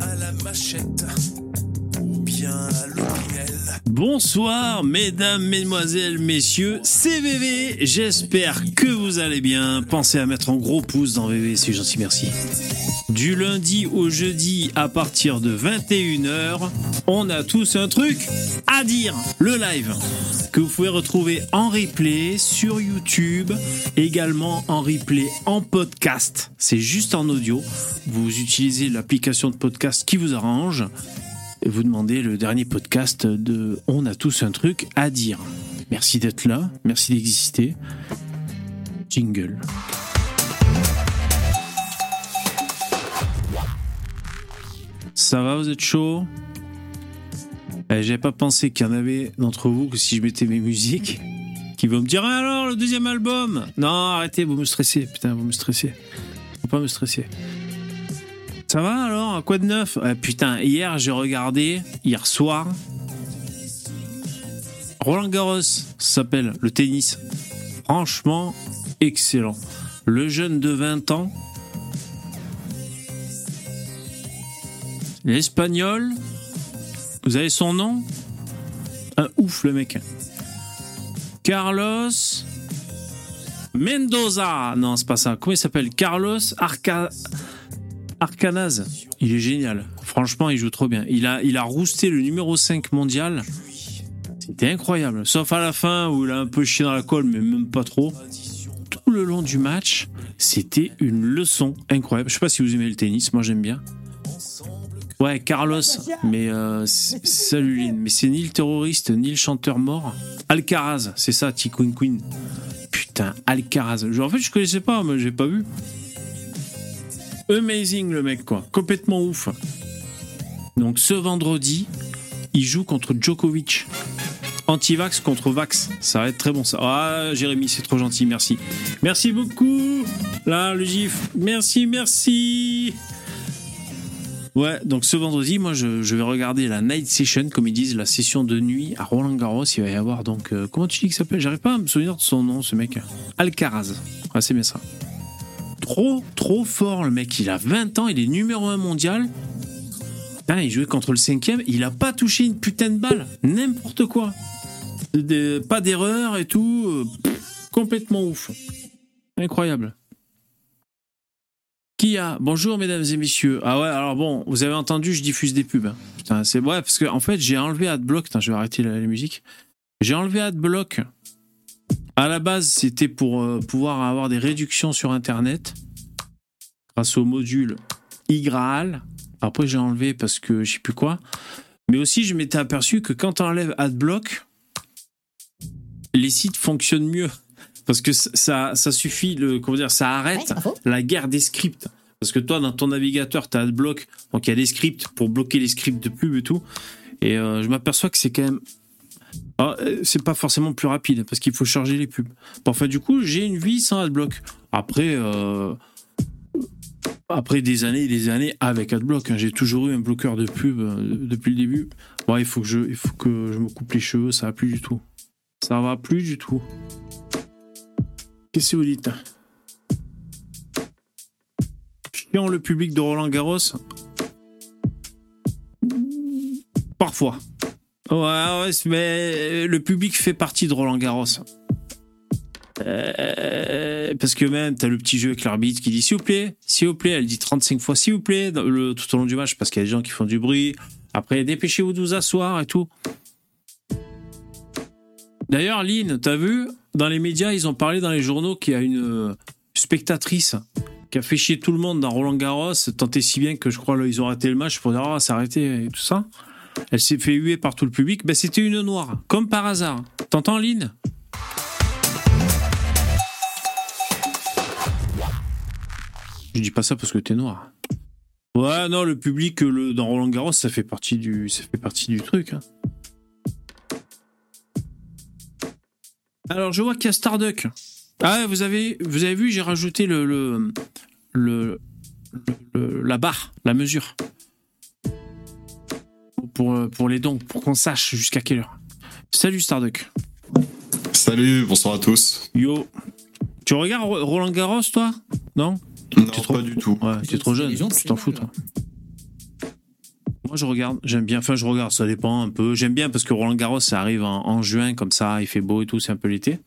à la machette Bonsoir, mesdames, mesdemoiselles, messieurs, c'est VV. J'espère que vous allez bien. Pensez à mettre un gros pouce dans VV, c'est gentil, merci. Du lundi au jeudi à partir de 21h, on a tous un truc à dire. Le live que vous pouvez retrouver en replay sur YouTube, également en replay en podcast. C'est juste en audio. Vous utilisez l'application de podcast qui vous arrange vous demandez le dernier podcast de On a tous un truc à dire. Merci d'être là, merci d'exister. Jingle. Ça va, vous êtes chaud? Eh, J'avais pas pensé qu'il y en avait d'entre vous que si je mettais mes musiques, qui vont me dire Ah, alors le deuxième album Non, arrêtez, vous me stressez, putain, vous me stressez. Faut pas me stresser. Ça va alors Quoi de neuf Eh, Putain, hier j'ai regardé, hier soir, Roland Garros s'appelle le tennis. Franchement, excellent. Le jeune de 20 ans, l'espagnol, vous avez son nom Un ouf le mec. Carlos Mendoza. Non, c'est pas ça. Comment il s'appelle? Carlos Arca... Arcanaz. Il est génial. Franchement, il joue trop bien. Il a, il a rousté le numéro 5 mondial. C'était incroyable. Sauf à la fin où il a un peu chié dans la colle, mais même pas trop. Tout le long du match, c'était une leçon incroyable. Je sais pas si vous aimez le tennis, moi j'aime bien. Ouais, Carlos, mais euh, salut Lynn. Mais c'est ni le terroriste, ni le chanteur mort. Alcaraz, c'est ça, T-Queen Queen. Putain, Alcaraz. En fait, je connaissais pas, mais j'ai pas vu. Amazing le mec, quoi. Complètement ouf. Donc ce vendredi, il joue contre Djokovic. Anti-vax contre Vax. Ça va être très bon ça. Ah, Jérémy, c'est trop gentil, merci. Merci beaucoup. Là, le gif. Merci, merci. Ouais, donc ce vendredi, moi, je, vais regarder la night session, comme ils disent, la session de nuit à Roland Garros. Il va y avoir donc. euh, comment tu dis qu'il s'appelle? J'arrive pas à me souvenir de son nom, ce mec. Alcaraz. Ouais, c'est bien ça. Trop, trop fort, le mec. Il a 20 ans, il est numéro 1 mondial. Putain, il jouait contre le cinquième, il a pas touché une putain de balle. N'importe quoi. Pas d'erreur et tout. euh, complètement ouf. Incroyable. Qui a Bonjour mesdames et messieurs. Ah ouais, alors bon, vous avez entendu, je diffuse des pubs. hein. Putain, c'est ouais parce que en fait, j'ai enlevé Adblock. Putain, je vais arrêter la, la musique. J'ai enlevé Adblock. À la base, c'était pour euh, pouvoir avoir des réductions sur internet grâce au module iGraal. Après, j'ai enlevé parce que je sais plus quoi. Mais aussi, je m'étais aperçu que quand on enlève Adblock, les sites fonctionnent mieux. Parce que ça, ça suffit, le, comment dire, ça arrête la guerre des scripts. Parce que toi, dans ton navigateur, tu as Adblock, donc il y a des scripts pour bloquer les scripts de pub et tout. Et euh, je m'aperçois que c'est quand même. Ah, euh, c'est pas forcément plus rapide parce qu'il faut charger les pubs. Enfin, du coup, j'ai une vie sans Adblock. Après, euh, après des années et des années avec Adblock, hein, j'ai toujours eu un bloqueur de pub euh, depuis le début. Bon, il faut que je, il faut que je me coupe les cheveux, ça va plus du tout. Ça va plus du tout. Qu'est-ce que vous dites? Chiant le public de Roland Garros? Parfois. Ouais, ouais, mais le public fait partie de Roland Garros. Euh, parce que même, t'as le petit jeu avec l'arbitre qui dit s'il vous plaît, s'il vous plaît, elle dit 35 fois s'il vous plaît le, tout au long du match parce qu'il y a des gens qui font du bruit. Après, dépêchez-vous de vous asseoir et tout. D'ailleurs, Lynn, t'as vu, dans les médias, ils ont parlé dans les journaux qu'il y a une euh, spectatrice qui a fait chier tout le monde dans Roland Garros, tant si bien que je crois qu'ils ont raté le match pour dire ah, c'est arrêté et tout ça. Elle s'est fait huer par tout le public. Ben, c'était une noire, comme par hasard. T'entends, Lynn? Je dis pas ça parce que t'es noir. Ouais, non, le public dans Roland Garros, ça fait partie du, ça fait partie du truc. hein. Alors, je vois qu'il y a Starduck. Ah, vous avez, vous avez vu, j'ai rajouté le, le, le- la barre, la mesure. Pour, euh, pour les dons, pour qu'on sache jusqu'à quelle heure. Salut Starduck. Salut, bonsoir à tous. Yo. Tu regardes Ro- Roland Garros, toi? Non? Non, T'es trop- pas du tout. Ouais, t'es trop jeune, tu t'en fous, toi. Moi, je regarde, j'aime bien. Enfin, je regarde, ça dépend un peu. J'aime bien parce que Roland Garros, ça arrive en, en juin, comme ça, il fait beau et tout, c'est un peu l'été.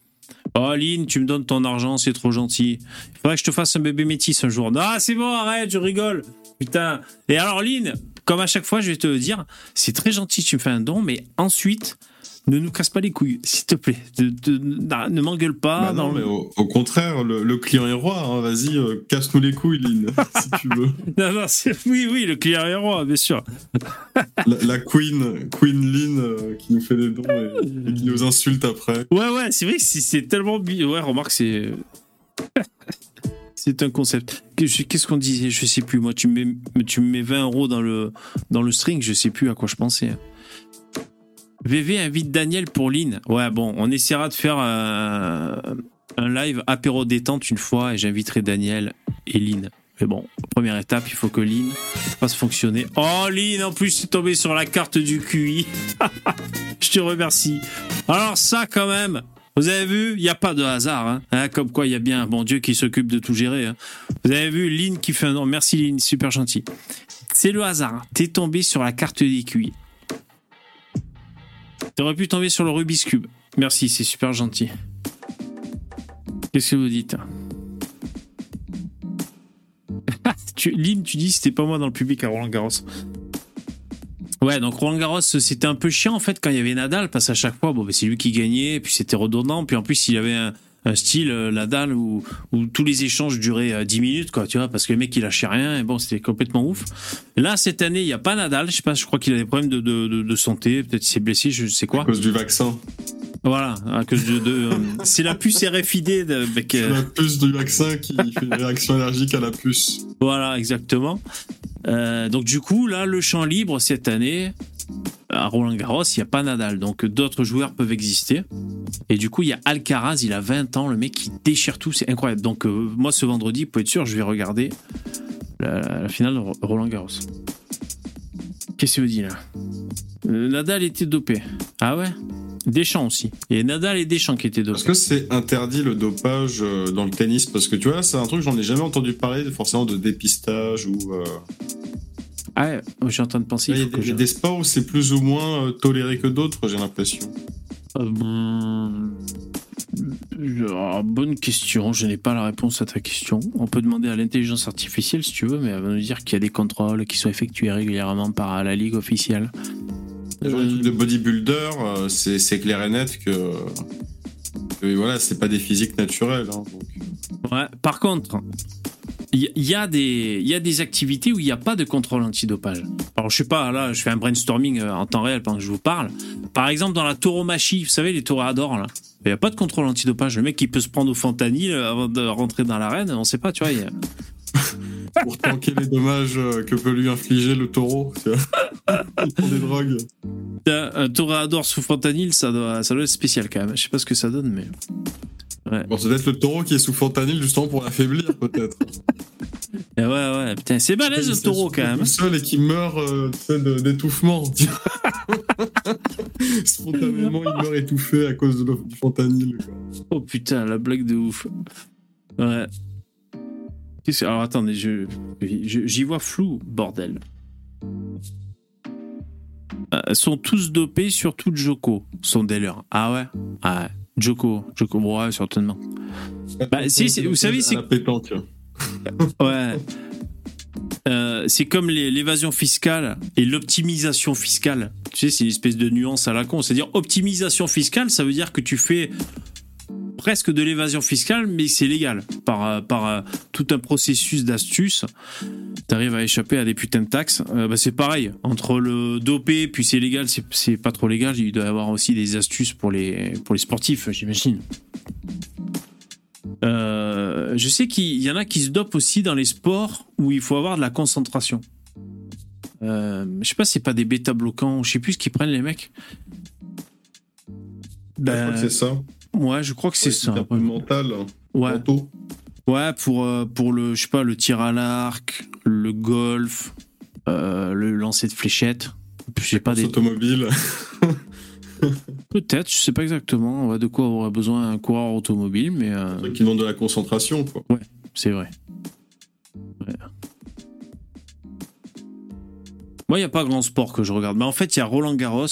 Oh, Aline, tu me donnes ton argent, c'est trop gentil. Il faudrait que je te fasse un bébé métis un jour. Ah, c'est bon, arrête, je rigole. Putain. Et alors, Lynn, comme à chaque fois, je vais te le dire, c'est très gentil, tu me fais un don, mais ensuite, ne nous casse pas les couilles, s'il te plaît. De- de- de- ne m'engueule pas. Bah non, dans mais au, au contraire, le, le client est roi. hein. Vas-y, euh, casse-nous les couilles, Lynn, si tu veux. Non, non, c'est- oui, oui, le client est roi, bien sûr. La, la Queen, Queen Lynn, euh, qui nous fait des dons et, et qui nous insulte après. Ouais, ouais, c'est vrai que c'est tellement. Ouais, remarque, c'est. c'est un concept. Qu'est-ce qu'on disait? Je sais plus. Moi, tu me mets, mets 20 euros dans le, dans le string, je sais plus à quoi je pensais. VV invite Daniel pour Lynn. Ouais, bon, on essaiera de faire euh, un live apéro détente une fois et j'inviterai Daniel et Lynn. Mais bon, première étape, il faut que Lynn fasse fonctionner. Oh, Lynn, en plus, c'est tombé sur la carte du QI. Je te remercie. Alors ça, quand même, vous avez vu, il n'y a pas de hasard. Hein. Hein, comme quoi, il y a bien un bon Dieu qui s'occupe de tout gérer. hein. Vous avez vu, Lynn qui fait un nom. Merci Lynn, super gentil. C'est le hasard. hein. T'es tombé sur la carte QI. T'aurais pu tomber sur le Rubik's Cube. Merci, c'est super gentil. Qu'est-ce que vous dites Lynn, tu dis c'était pas moi dans le public à Roland Garros. Ouais, donc Roland Garros, c'était un peu chiant en fait quand il y avait Nadal, parce qu'à chaque fois, bon, bah, c'est lui qui gagnait, puis c'était redondant, puis en plus il avait un, style euh, Nadal où, où tous les échanges duraient euh, 10 minutes, quoi, tu vois, parce que le mec il lâchait rien, et bon, c'était complètement ouf. Là, cette année, il n'y a pas Nadal, je sais pas, je crois qu'il a des problèmes de, de, santé, peut-être qu'il s'est blessé, je sais À quoi. cause du vaccin. Voilà, à cause de. de, euh, c'est la puce RFID de- avec. C'est euh, la puce du vaccin qui fait une réaction allergique à la puce. Voilà, exactement. Euh, donc du coup, là, le champ libre cette année, à Roland Garros, il n'y a pas Nadal. Donc d'autres joueurs peuvent exister. Et du coup, il y a Alcaraz, il a 20 ans, le mec qui déchire tout, c'est incroyable. Donc euh, moi, ce vendredi, pour être sûr, je vais regarder la, la finale de Ro- Roland Garros. Qu'est-ce que vous dit là Euh, Nadal était dopé. Ah ouais Deschamps aussi. Et Nadal et Deschamps qui étaient dopés. Est-ce que c'est interdit le dopage euh, dans le tennis Parce que tu vois, c'est un truc, j'en ai jamais entendu parler forcément de dépistage ou. euh, Ah ouais, je suis en train de penser. Il y a des, je- sports où c'est plus ou moins euh, toléré que d'autres, j'ai l'impression. Euh, ah, bonne question, je n'ai pas la réponse à ta question. On peut demander à l'intelligence artificielle si tu veux, mais elle va nous dire qu'il y a des contrôles qui sont effectués régulièrement par la ligue officielle. Les trucs de bodybuilder, euh, c'est clair et net que. que voilà, c'est pas des physiques naturelles. hein, donc. Ouais, par contre, il y, a des il y a des activités où il n'y a pas de contrôle antidopage. Alors je sais pas, là je fais un brainstorming euh, en temps réel pendant que je vous parle. Par exemple dans la tauromachie, vous savez les toréadors là, il n'y a pas de contrôle antidopage. Le mec qui peut se prendre au fentanyl euh, avant de rentrer dans l'arène, on sait pas, tu vois. il y a- Pour tanker les dommages euh, que peut lui infliger le taureau. tu vois. Il prend des drogues. Un, un toréador sous fentanyl, ça doit, ça doit être spécial quand même. Je sais pas ce que ça donne, mais. Bon, c'est peut-être le taureau qui est sous fentanyl justement pour l'affaiblir, peut-être. Ouais, ouais, putain, c'est balèze le taureau quand même. Tout seul et qui meurt euh, d'étouffement. Spontanément, il meurt étouffé à cause de du fentanyl. quoi. Oh putain, la blague de ouf. Ouais. Qu'est-ce Alors attendez, je, je- j'y vois flou, bordel. Euh, sont tous dopés, surtout Joko. Sont des leurs. Ah ouais? Ah ouais. Joko, Joko, ouais, certainement. Bah, si, vous savez, c'est-. Ouais. Euh, c'est comme l'évasion fiscale et l'optimisation fiscale. Tu sais, c'est une espèce de nuance à la con. C'est-à-dire, optimisation fiscale, ça veut dire que tu fais presque de l'évasion fiscale, mais c'est légal. Par, euh, par euh, tout un processus d'astuces, tu arrives à échapper à des putains de taxes. Euh, bah, c'est pareil. Entre le dopé, puis c'est légal, c'est- pas trop légal. Il doit y avoir aussi des astuces pour les, pour les sportifs, j'imagine. Euh, je sais qu'il y en a qui se dopent aussi dans les sports où il faut avoir de la concentration. Euh, je sais pas si c'est pas des bêta bloquants, je sais plus ce qu'ils prennent les mecs. Ben, c'est ça. Ouais, je crois que c'est Ouais, ça. un peu mental. Ouais, Mentaux. ouais, pour euh, pour le je sais pas le tir à l'arc, le golf, euh, le lancer de fléchettes. Je sais pas des automobile. peut-être, je sais pas exactement ouais, de quoi aurait besoin un coureur automobile, mais euh, truc qui demande de la concentration, quoi. C'est vrai. Ouais. Moi, il n'y a pas grand sport que je regarde. Mais en fait, il y a Roland Garros.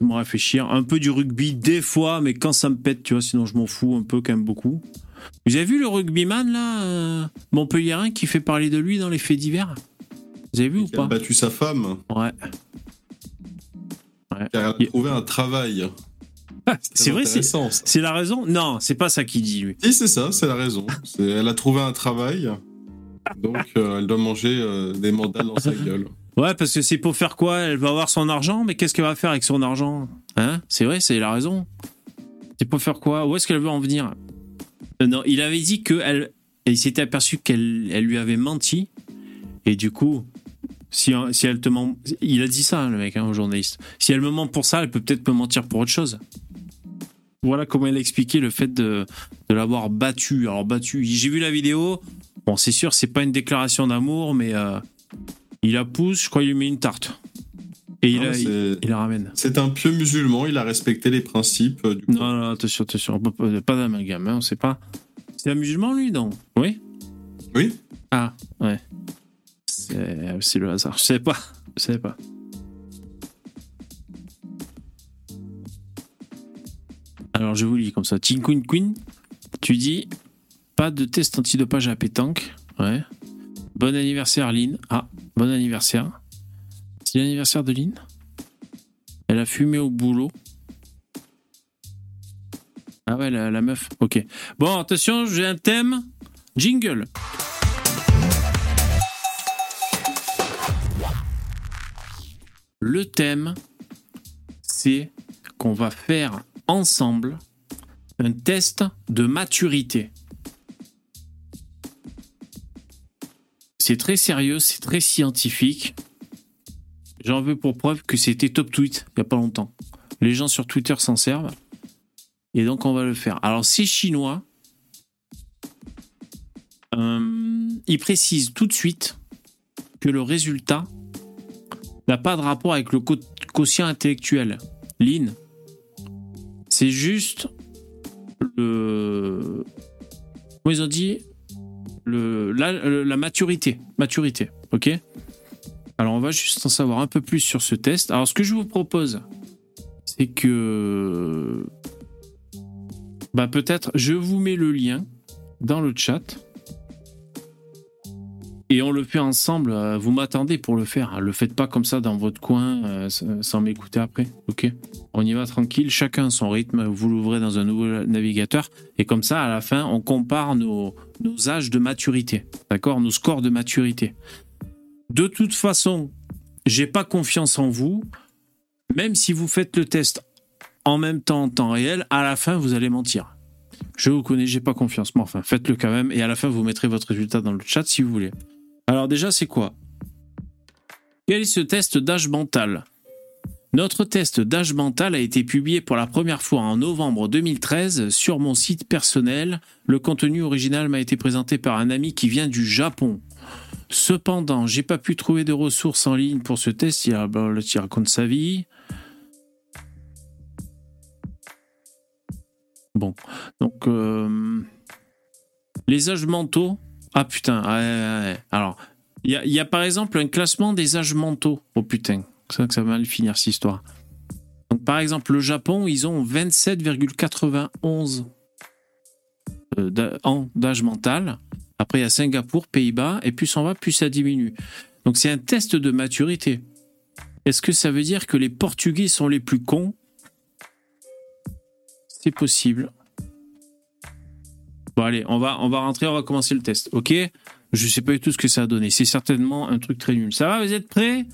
Me réfléchir. Un peu du rugby, des fois, mais quand ça me pète, tu vois, sinon je m'en fous un peu, quand même beaucoup. Vous avez vu le rugbyman, là, euh, Montpellierin, qui fait parler de lui dans les faits divers? Vous avez vu ou Qui a pas? battu sa femme, Ouais. car elle a Il- trouvé un travail. C'est vrai, c'est la raison? Non, c'est pas ça qu'il dit, lui. Si, c'est ça, c'est la raison. Elle a trouvé un travail, donc euh, elle doit manger euh, des mandales dans sa gueule. Ouais, parce que c'est pour faire quoi? Elle va avoir son argent, mais qu'est-ce qu'elle va faire avec son argent? Hein? C'est vrai, c'est la raison. C'est pour faire quoi? Où est-ce qu'elle veut en venir? Euh, Non, il avait dit que elle, il s'était aperçu qu'elle elle lui avait menti, et du coup, si, elle te ment, il a dit ça, le mec, hein, au journaliste. Si elle me ment pour ça, elle peut peut-être me mentir pour autre chose. Voilà comment elle a expliqué le fait de, de l'avoir battu. Alors battu, j'ai vu la vidéo. Bon, c'est sûr, c'est pas une déclaration d'amour, mais euh, il la pousse, je crois qu'il lui met une tarte. Et il, Non, la, c'est- il, il la ramène. C'est un pieux musulman, il a respecté les principes euh, du Non, non, attention, attention, pas, d'amalgame, hein, on sait pas. C'est un musulman, lui, non? Oui? Oui Ah, ouais. C'est le hasard, je sais pas. Je savais pas. Alors, je vous lis comme ça. Ting Queen tu dis pas de test antidopage à pétanque. Ouais. Bon anniversaire, Lynn. Ah, bon anniversaire. C'est l'anniversaire de Lynn? Elle a fumé au boulot. Ah ouais, la, la meuf. Ok. Bon, attention, j'ai un thème. Jingle. Le thème, c'est qu'on va faire ensemble un test de maturité. C'est très sérieux, c'est très scientifique. J'en veux pour preuve que c'était top tweet il n'y a pas longtemps. Les gens sur Twitter s'en servent. Et donc on va le faire. Alors c'est chinois. Euh, il précise tout de suite que le résultat n'a pas de rapport avec le quotient intellectuel. Lynn, c'est juste le. Comment ils ont dit? Le- la maturité. Maturité, ok? Alors on va juste en savoir un peu plus sur ce test. Alors ce que je vous propose, c'est que. Bah peut-être je vous mets le lien dans le chat. Et on le fait ensemble. euh, Vous m'attendez pour le faire. Le faites pas comme ça dans votre coin euh, sans m'écouter après. Ok On y va tranquille. Chacun son rythme. Vous l'ouvrez dans un nouveau navigateur. Et comme ça, à la fin, on compare nos, nos âges de maturité. D'accord? Nos scores de maturité. De toute façon, j'ai pas confiance en vous. Même si vous faites le test en même temps en temps réel, à la fin, vous allez mentir. Je vous connais, j'ai pas confiance. Mais enfin, faites-le quand même. Et à la fin, vous mettrez votre résultat dans le chat si vous voulez. Alors déjà, c'est quoi? Quel est ce test d'âge mental? Notre test d'âge mental a été publié pour la première fois en novembre 2013 sur mon site personnel. Le contenu original m'a été présenté par un ami qui vient du Japon. Cependant, j'ai pas pu trouver de ressources en ligne pour ce test. Il, raconte sa vie. Bon, donc euh, les âges mentaux. Ah putain, ouais, ouais, alors il y, a- par exemple un classement des âges mentaux. Oh putain, c'est vrai que ça va mal finir cette histoire. Donc par exemple, le Japon, ils ont 27,91 euh, ans d'âge mental. Après, il y a Singapour, Pays-Bas, et plus on va, plus ça diminue. Donc c'est un test de maturité. Est-ce que ça veut dire que les Portugais sont les plus cons? C'est possible. Bon allez, on va, on va rentrer, on va commencer le test, ok? Je sais pas du tout ce que ça a donné. C'est certainement un truc très nul. Ça va, vous êtes prêts?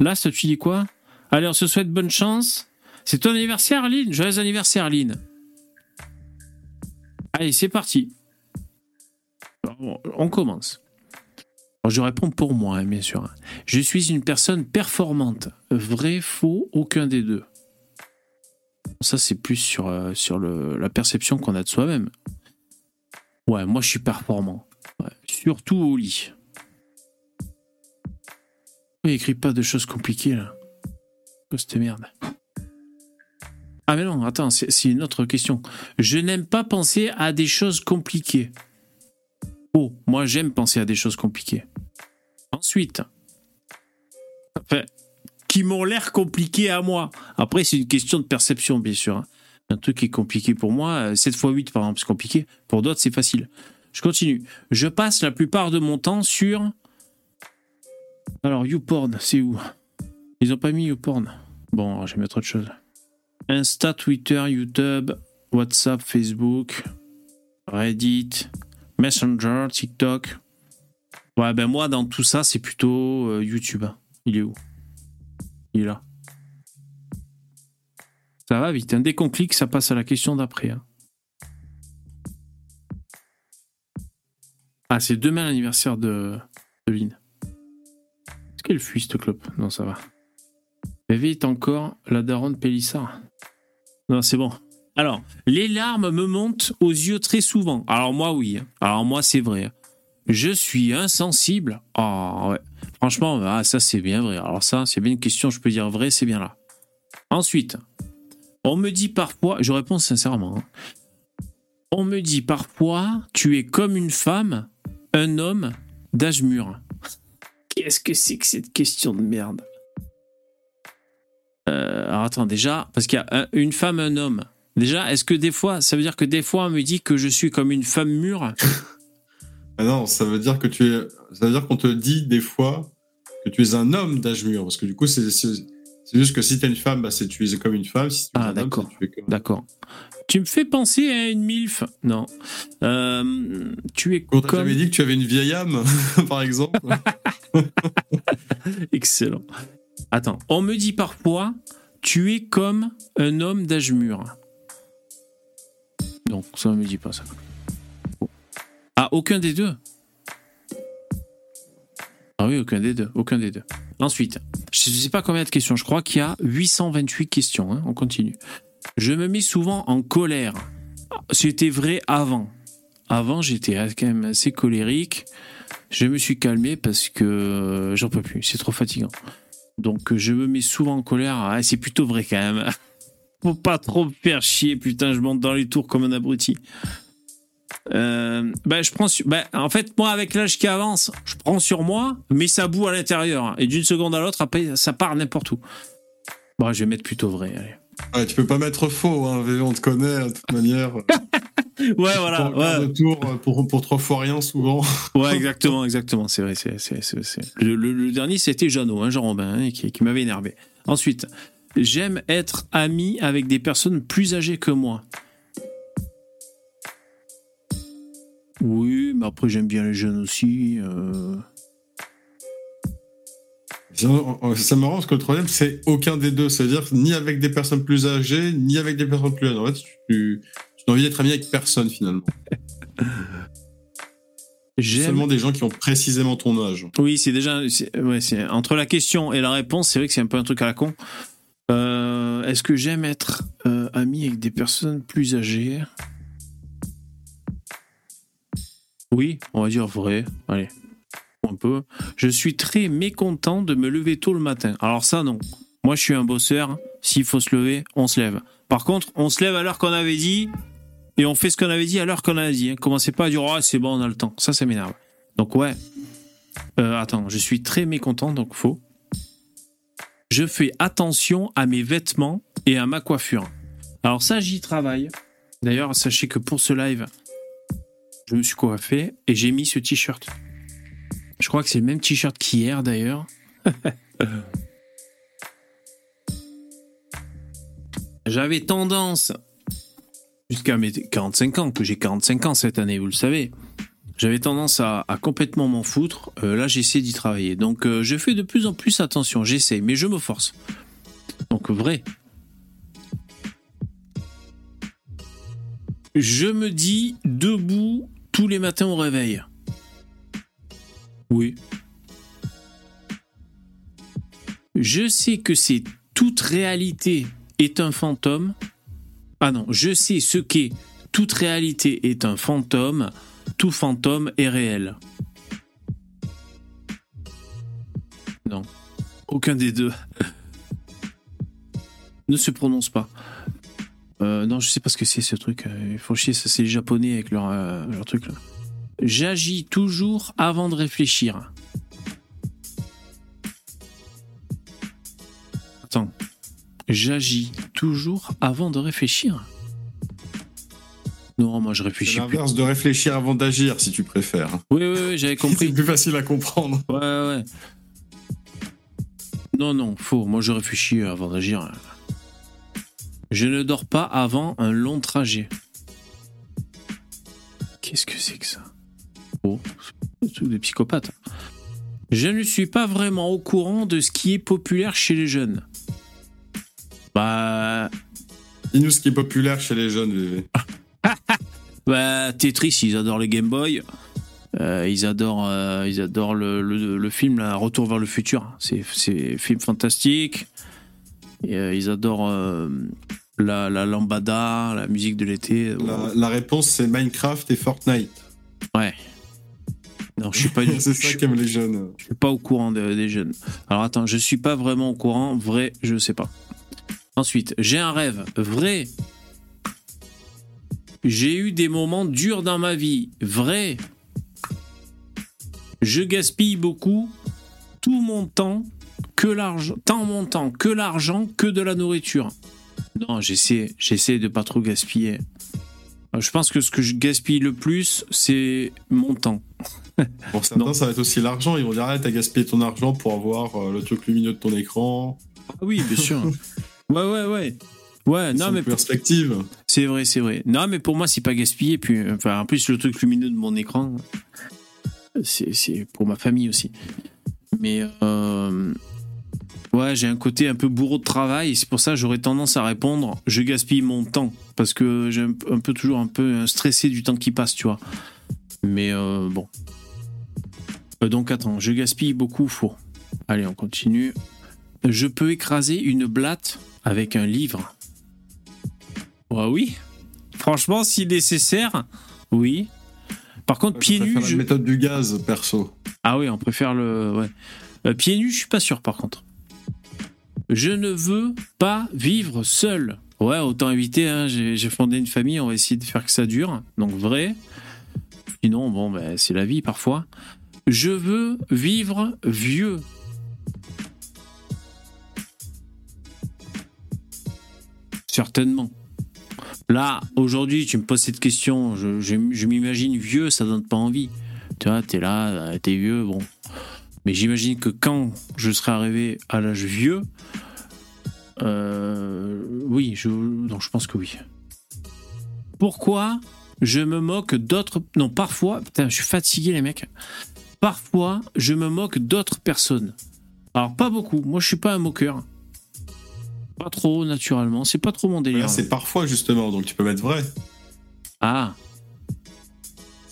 Là, ça tu dis quoi? Allez, on se souhaite bonne chance. C'est ton anniversaire, Lynn? Joyeux anniversaire, Lynn. Allez, c'est parti. On commence. Je réponds pour moi, hein, bien sûr. Je suis une personne performante. Vrai, faux, aucun des deux. Ça, c'est plus sur, euh, sur le- la perception qu'on a de soi-même. Ouais, moi, je suis performant. Surtout au lit. Il écrit pas de choses compliquées, là. Quoi, cette merde Ah, mais non, attends, c'est une autre question. Je n'aime pas penser à des choses compliquées. Oh, moi, j'aime penser à des choses compliquées. Ensuite, Enfin, qui m'ont l'air compliqués à moi. Après, c'est une question de perception, bien sûr. Un truc qui est compliqué pour moi, euh, 7 x 8 par exemple, c'est compliqué. Pour d'autres, c'est facile. Je continue. Je passe la plupart de mon temps sur. Alors, YouPorn, c'est où? Ils ont pas mis YouPorn? Bon, je vais mettre autre chose. Insta, Twitter, YouTube, WhatsApp, Facebook, Reddit, Messenger, TikTok. Ouais, ben moi, dans tout ça, c'est plutôt euh, YouTube. Il est où? Il est là. Ça va vite. hein. Dès qu'on clique, ça passe à la question d'après. hein. Ah, c'est demain l'anniversaire de, de. Est-ce qu'elle fuit cette clope? Non, ça va. Bébé est encore la daronne Pélissard. Non, c'est bon. Alors, les larmes me montent aux yeux très souvent. Alors moi, oui. hein. Alors moi, c'est vrai. Je suis insensible. Ah ouais. Franchement, ah, ça c'est bien vrai. Alors ça, c'est bien une question, je peux dire vrai, c'est bien là. Ensuite, on me dit parfois, je réponds sincèrement, hein. on me dit parfois, tu es comme une femme, un homme d'âge mûr. Qu'est-ce que c'est que cette question de merde? Euh, Alors attends, déjà, parce qu'il y a un- une femme, un homme. Déjà, est-ce que des fois, ça veut dire que des fois on me dit que je suis comme une femme mûre? Ah non, ça veut dire qu'on te dit des fois que tu es un homme d'âge mûr. Parce que du coup, c'est- c'est juste que si tu es une femme, bah, c'est tu es comme une femme. Si tu es Ah, d'accord. comme. D'accord. Tu me fais penser à une MILF Non. Euh, tu es t'as comme... jamais dit que tu avais une vieille âme, par exemple. Excellent. Attends, on me dit parfois, tu es comme un homme d'âge mûr. Donc, ça on me dit pas ça. Ah, aucun des deux Ah oui, aucun des deux, aucun des deux. Ensuite, je ne sais pas combien de questions, je crois qu'il y a 828 questions, hein, on continue. Je me mets souvent en colère. C'était vrai avant. Avant, j'étais quand même assez colérique. Je me suis calmé parce que euh, j'en peux plus, c'est trop fatigant. Donc je me mets souvent en colère. Ah, c'est plutôt vrai quand même. Faut pas trop faire chier, putain, je monte dans les tours comme un abruti. Euh, bah, je prends sur- bah, en fait, moi, avec l'âge qui avance, je prends sur moi, mais ça boue à l'intérieur. Et d'une seconde à l'autre, après, ça part n'importe où. Bon, je vais mettre plutôt vrai. Allez. Ouais, tu peux pas mettre faux, hein, on te connaît de toute manière. Ouais, voilà. Ouais, de tour euh, pour, pour trois fois rien, souvent. ouais exactement, exactement. C'est vrai. c'est c'est- c'est- c'est- Le, le- le dernier, c'était Jeannot, hein, Jean Robin, hein, qui, qui m'avait énervé. Ensuite, j'aime être ami avec des personnes plus âgées que moi. Oui, mais après, j'aime bien les jeunes aussi. euh. C'est marrant parce que le troisième, c'est aucun des deux. C'est-à-dire ni avec des personnes plus âgées, ni avec des personnes plus jeunes. En fait, tu, n'as envie d'être ami avec personne finalement. Seulement des gens qui ont précisément ton âge. Oui, c'est déjà. Ouais, entre la question et la réponse, c'est vrai que c'est un peu un truc à la con. Euh, Est-ce que j'aime être euh, ami avec des personnes plus âgées? Oui, on va dire vrai. Allez, un peu. Je suis très mécontent de me lever tôt le matin. Alors ça, non. Moi, je suis un bosseur. S'il faut se lever, on se lève. Par contre, on se lève à l'heure qu'on avait dit et on fait ce qu'on avait dit à l'heure qu'on avait dit. hein. Commencez pas à dire oh c'est bon, on a le temps. Ça, ça m'énerve. Donc ouais. Euh, attends, je suis très mécontent, donc faux. Je fais attention à mes vêtements et à ma coiffure. Alors ça, j'y travaille. D'ailleurs, sachez que pour ce live, je me suis coiffé et j'ai mis ce t-shirt. Je crois que c'est le même t-shirt qu'hier d'ailleurs. J'avais tendance, jusqu'à mes 45 ans, que j'ai 45 ans cette année, vous le savez, j'avais tendance à, complètement m'en foutre. Euh, là, j'essaie d'y travailler. Donc, euh, je fais de plus en plus attention. J'essaie, mais je me force. Donc, vrai. Je me dis debout tous les matins au réveil. Oui. Je sais que c'est toute réalité est un fantôme. Ah non, je sais ce qu'est toute réalité est un fantôme tout fantôme est réel. Non. Aucun des deux. ne se prononce pas. Euh, non, je sais pas ce que c'est ce truc. Euh, Il faut chier, ça c'est les japonais avec leur, euh, leur truc là. J'agis toujours avant de réfléchir. attends. J'agis toujours avant de réfléchir. Non, moi je C'est réfléchis plus. l'inverse de réfléchir avant d'agir, si tu préfères. Oui, oui, oui, j'avais C'est compris. plus facile à comprendre. Ouais, ouais. Non, non, faux. Moi, je réfléchis avant d'agir. Je ne dors pas avant un long trajet. Qu'est-ce que c'est que ça? Oh, c'est tout des psychopathes. Je ne suis pas vraiment au courant de ce qui est populaire chez les jeunes. Bah, Dis-nous ce qui est populaire chez les jeunes, VV. Bah, Tetris, ils adorent les Game Boy. Euh, ils adorent, euh, ils adorent le, le- le film là, Retour vers le futur. C'est, c'est un film fantastique. Et, euh, ils adorent euh, la, la lambada, la musique de l'été. La, la réponse, c'est Minecraft et Fortnite. Ouais. Non, je suis pas, du- c'est ça qu'aiment les jeunes. je suis pas au courant de- des jeunes. Alors attends, je suis pas vraiment au courant. Vrai, je sais pas. Ensuite, j'ai un rêve. Vrai. J'ai eu des moments durs dans ma vie. Vrai. Je gaspille beaucoup. Tout mon temps, que l'argent, tant mon temps, que l'argent, que de la nourriture. Non, j'essaie, j'essaie de pas trop gaspiller. Euh, Je pense que ce que je gaspille le plus, c'est mon temps. Pour certains, Non. ça va être aussi l'argent. Ils vont dire, ah, t'as gaspillé ton argent pour avoir euh, le truc lumineux de ton écran. Ah oui, bien sûr. ouais, ouais, ouais. Ouais, non, mais perspective. c'est vrai, c'est vrai. Non, mais pour moi, c'est pas gaspillé. Puis, euh, enfin, en plus, le truc lumineux de mon écran, c'est c'est pour ma famille aussi. Mais, euh, ouais, j'ai un côté un peu bourreau de travail. C'est pour ça que j'aurais tendance à répondre je gaspille mon temps. Parce que j'ai un, peu toujours un peu stressé du temps qui passe, tu vois. Mais euh, bon. Euh, donc, attends, je gaspille beaucoup, faux. Allez, on continue. Je peux écraser une blatte avec un livre. Ouais, oui. Franchement, si nécessaire, oui. Par contre, pieds nus. je- la méthode du gaz, perso. Ah oui, on préfère le. Ouais. Euh, pieds nus, je suis pas sûr par contre. Je ne veux pas vivre seul. Ouais, autant éviter. hein, J'ai fondé une famille, on va essayer de faire que ça dure. Donc vrai. Sinon, bon, ben, c'est la vie parfois. Je veux vivre vieux. Certainement. Là, aujourd'hui, tu me poses cette question, je m'imagine vieux, ça donne pas envie. Tu vois, t'es là, euh, t'es vieux, bon. Mais j'imagine que quand je serai arrivé à l'âge vieux, euh, oui, je, non, je pense que oui. Pourquoi je me moque d'autres... Non, parfois, putain, je suis fatigué les mecs. Parfois, je me moque d'autres personnes. Alors, pas beaucoup. Moi, je suis pas un moqueur. Pas trop, naturellement. C'est pas trop mon délire. C'est parfois, justement, donc tu peux mettre vrai. Ah,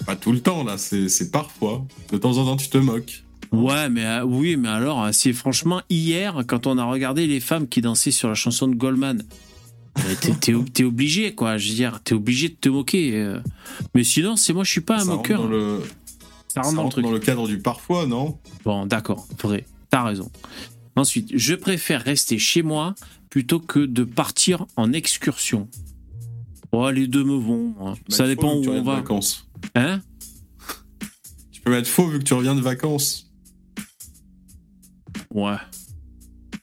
pas tout le temps, là, c'est parfois. De temps en temps, tu te moques. Ouais, mais euh, oui, mais alors, euh, c'est franchement hier, quand on a regardé les femmes qui dansaient sur la chanson de Goldman. euh, T'es, obligé, quoi. Je veux dire, t'es obligé de te moquer. Mais sinon, c'est moi, je suis pas un ça rentre, moqueur. dans le, Ça ça rentre dans le rentre truc. dans le cadre du parfois, non? Bon, d'accord, vrai. T'as raison. Ensuite, je préfère rester chez moi plutôt que de partir en excursion. Ouais, les deux me vont. hein. Ça dépend où on va. vacances. Hein? Tu peux mettre faux vu que tu reviens de vacances. Ouais.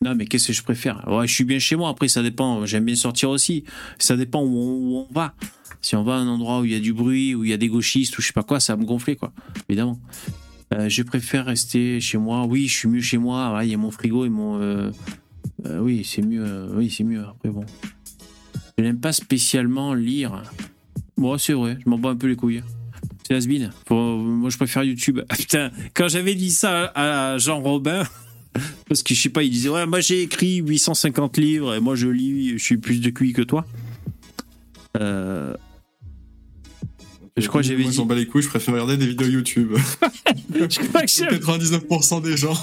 Non, mais qu'est-ce que je préfère? Ouais, je suis bien chez moi. Après, ça dépend. J'aime bien sortir aussi. Ça dépend où on, va. Si on va à un endroit où il y a du bruit, où il y a des gauchistes, ou je sais pas quoi, ça va me gonfler, quoi. Évidemment. Euh, je préfère rester chez moi. Oui, je suis mieux chez moi. Voilà, Il y a mon frigo et mon. euh, euh, oui, c'est mieux. oui, c'est mieux. Après, bon. Je n'aime pas spécialement lire. Bon, c'est vrai. Je m'en bats un peu les couilles. C'est. Faut- Moi, je préfère YouTube. Ah, putain, quand j'avais dit ça à Jean Robin. Parce que je sais pas, il disait Ouais, moi j'ai écrit 850 livres et moi je lis, je suis plus de QI que toi. Euh, Je crois que j'avais Moi, dit- j'en bats les couilles, je préfère regarder des vidéos YouTube. je crois que j'ai- 99% des gens.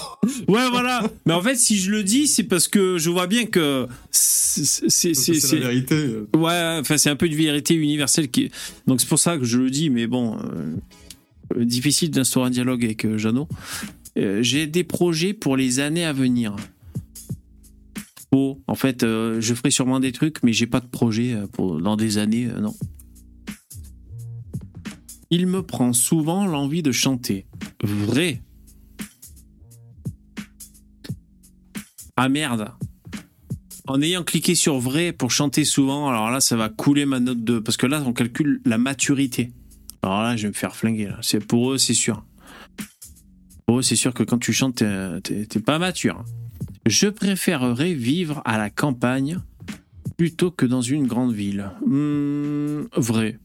Ouais, voilà. Mais en fait, si je le dis, c'est parce que je vois bien que c'est. c'est- la vérité. Ouais, enfin, c'est un peu une vérité universelle qui. Donc, c'est pour ça que je le dis, mais bon, euh, difficile d'instaurer un dialogue avec euh, Jeannot. Euh, J'ai des projets pour les années à venir. Faux. En fait, euh, je ferai sûrement des trucs, mais j'ai pas de projet euh, pour, dans des années, non. Il me prend souvent l'envie de chanter. Vrai. Ah merde. en ayant cliqué sur vrai pour chanter souvent, alors là, ça va couler ma note de. Parce que là, on calcule la maturité. Alors là, je vais me faire flinguer. C'est pour eux, c'est sûr. Pour eux, c'est sûr que quand tu chantes, t'es- pas mature. Je préférerais vivre à la campagne plutôt que dans une grande ville. Hmm, vrai.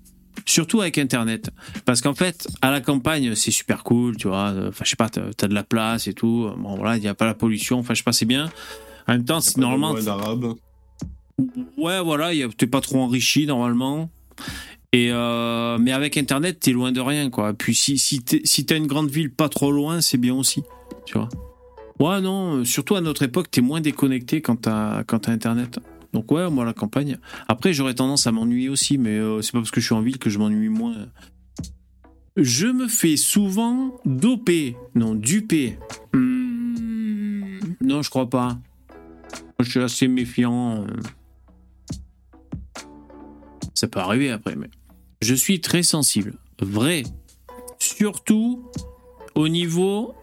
Surtout avec Internet. Parce qu'en fait, à la campagne, c'est super cool, tu vois. Enfin, je sais pas, t'as de la place et tout. Bon, voilà, il n'y a pas la pollution. Enfin, je sais pas, c'est bien. En même temps, c'est normalement. d'arabe. Ouais, voilà, t'es pas trop enrichi normalement. Euh, mais avec Internet, t'es loin de rien, quoi. Puis si, si, t'as une grande ville pas trop loin, c'est bien aussi, tu vois. Ouais, non, euh, surtout à notre époque, t'es moins déconnecté quand t'as quand t'as Internet. Donc ouais, moi la campagne. Après, j'aurais tendance à m'ennuyer aussi, mais euh, c'est pas parce que je suis en ville que je m'ennuie moins. Je me fais souvent doper, non duper. Hmm, non, je crois pas. Je suis assez méfiant. euh. Ça peut arriver après, mais je suis très sensible. Vrai. Surtout au niveau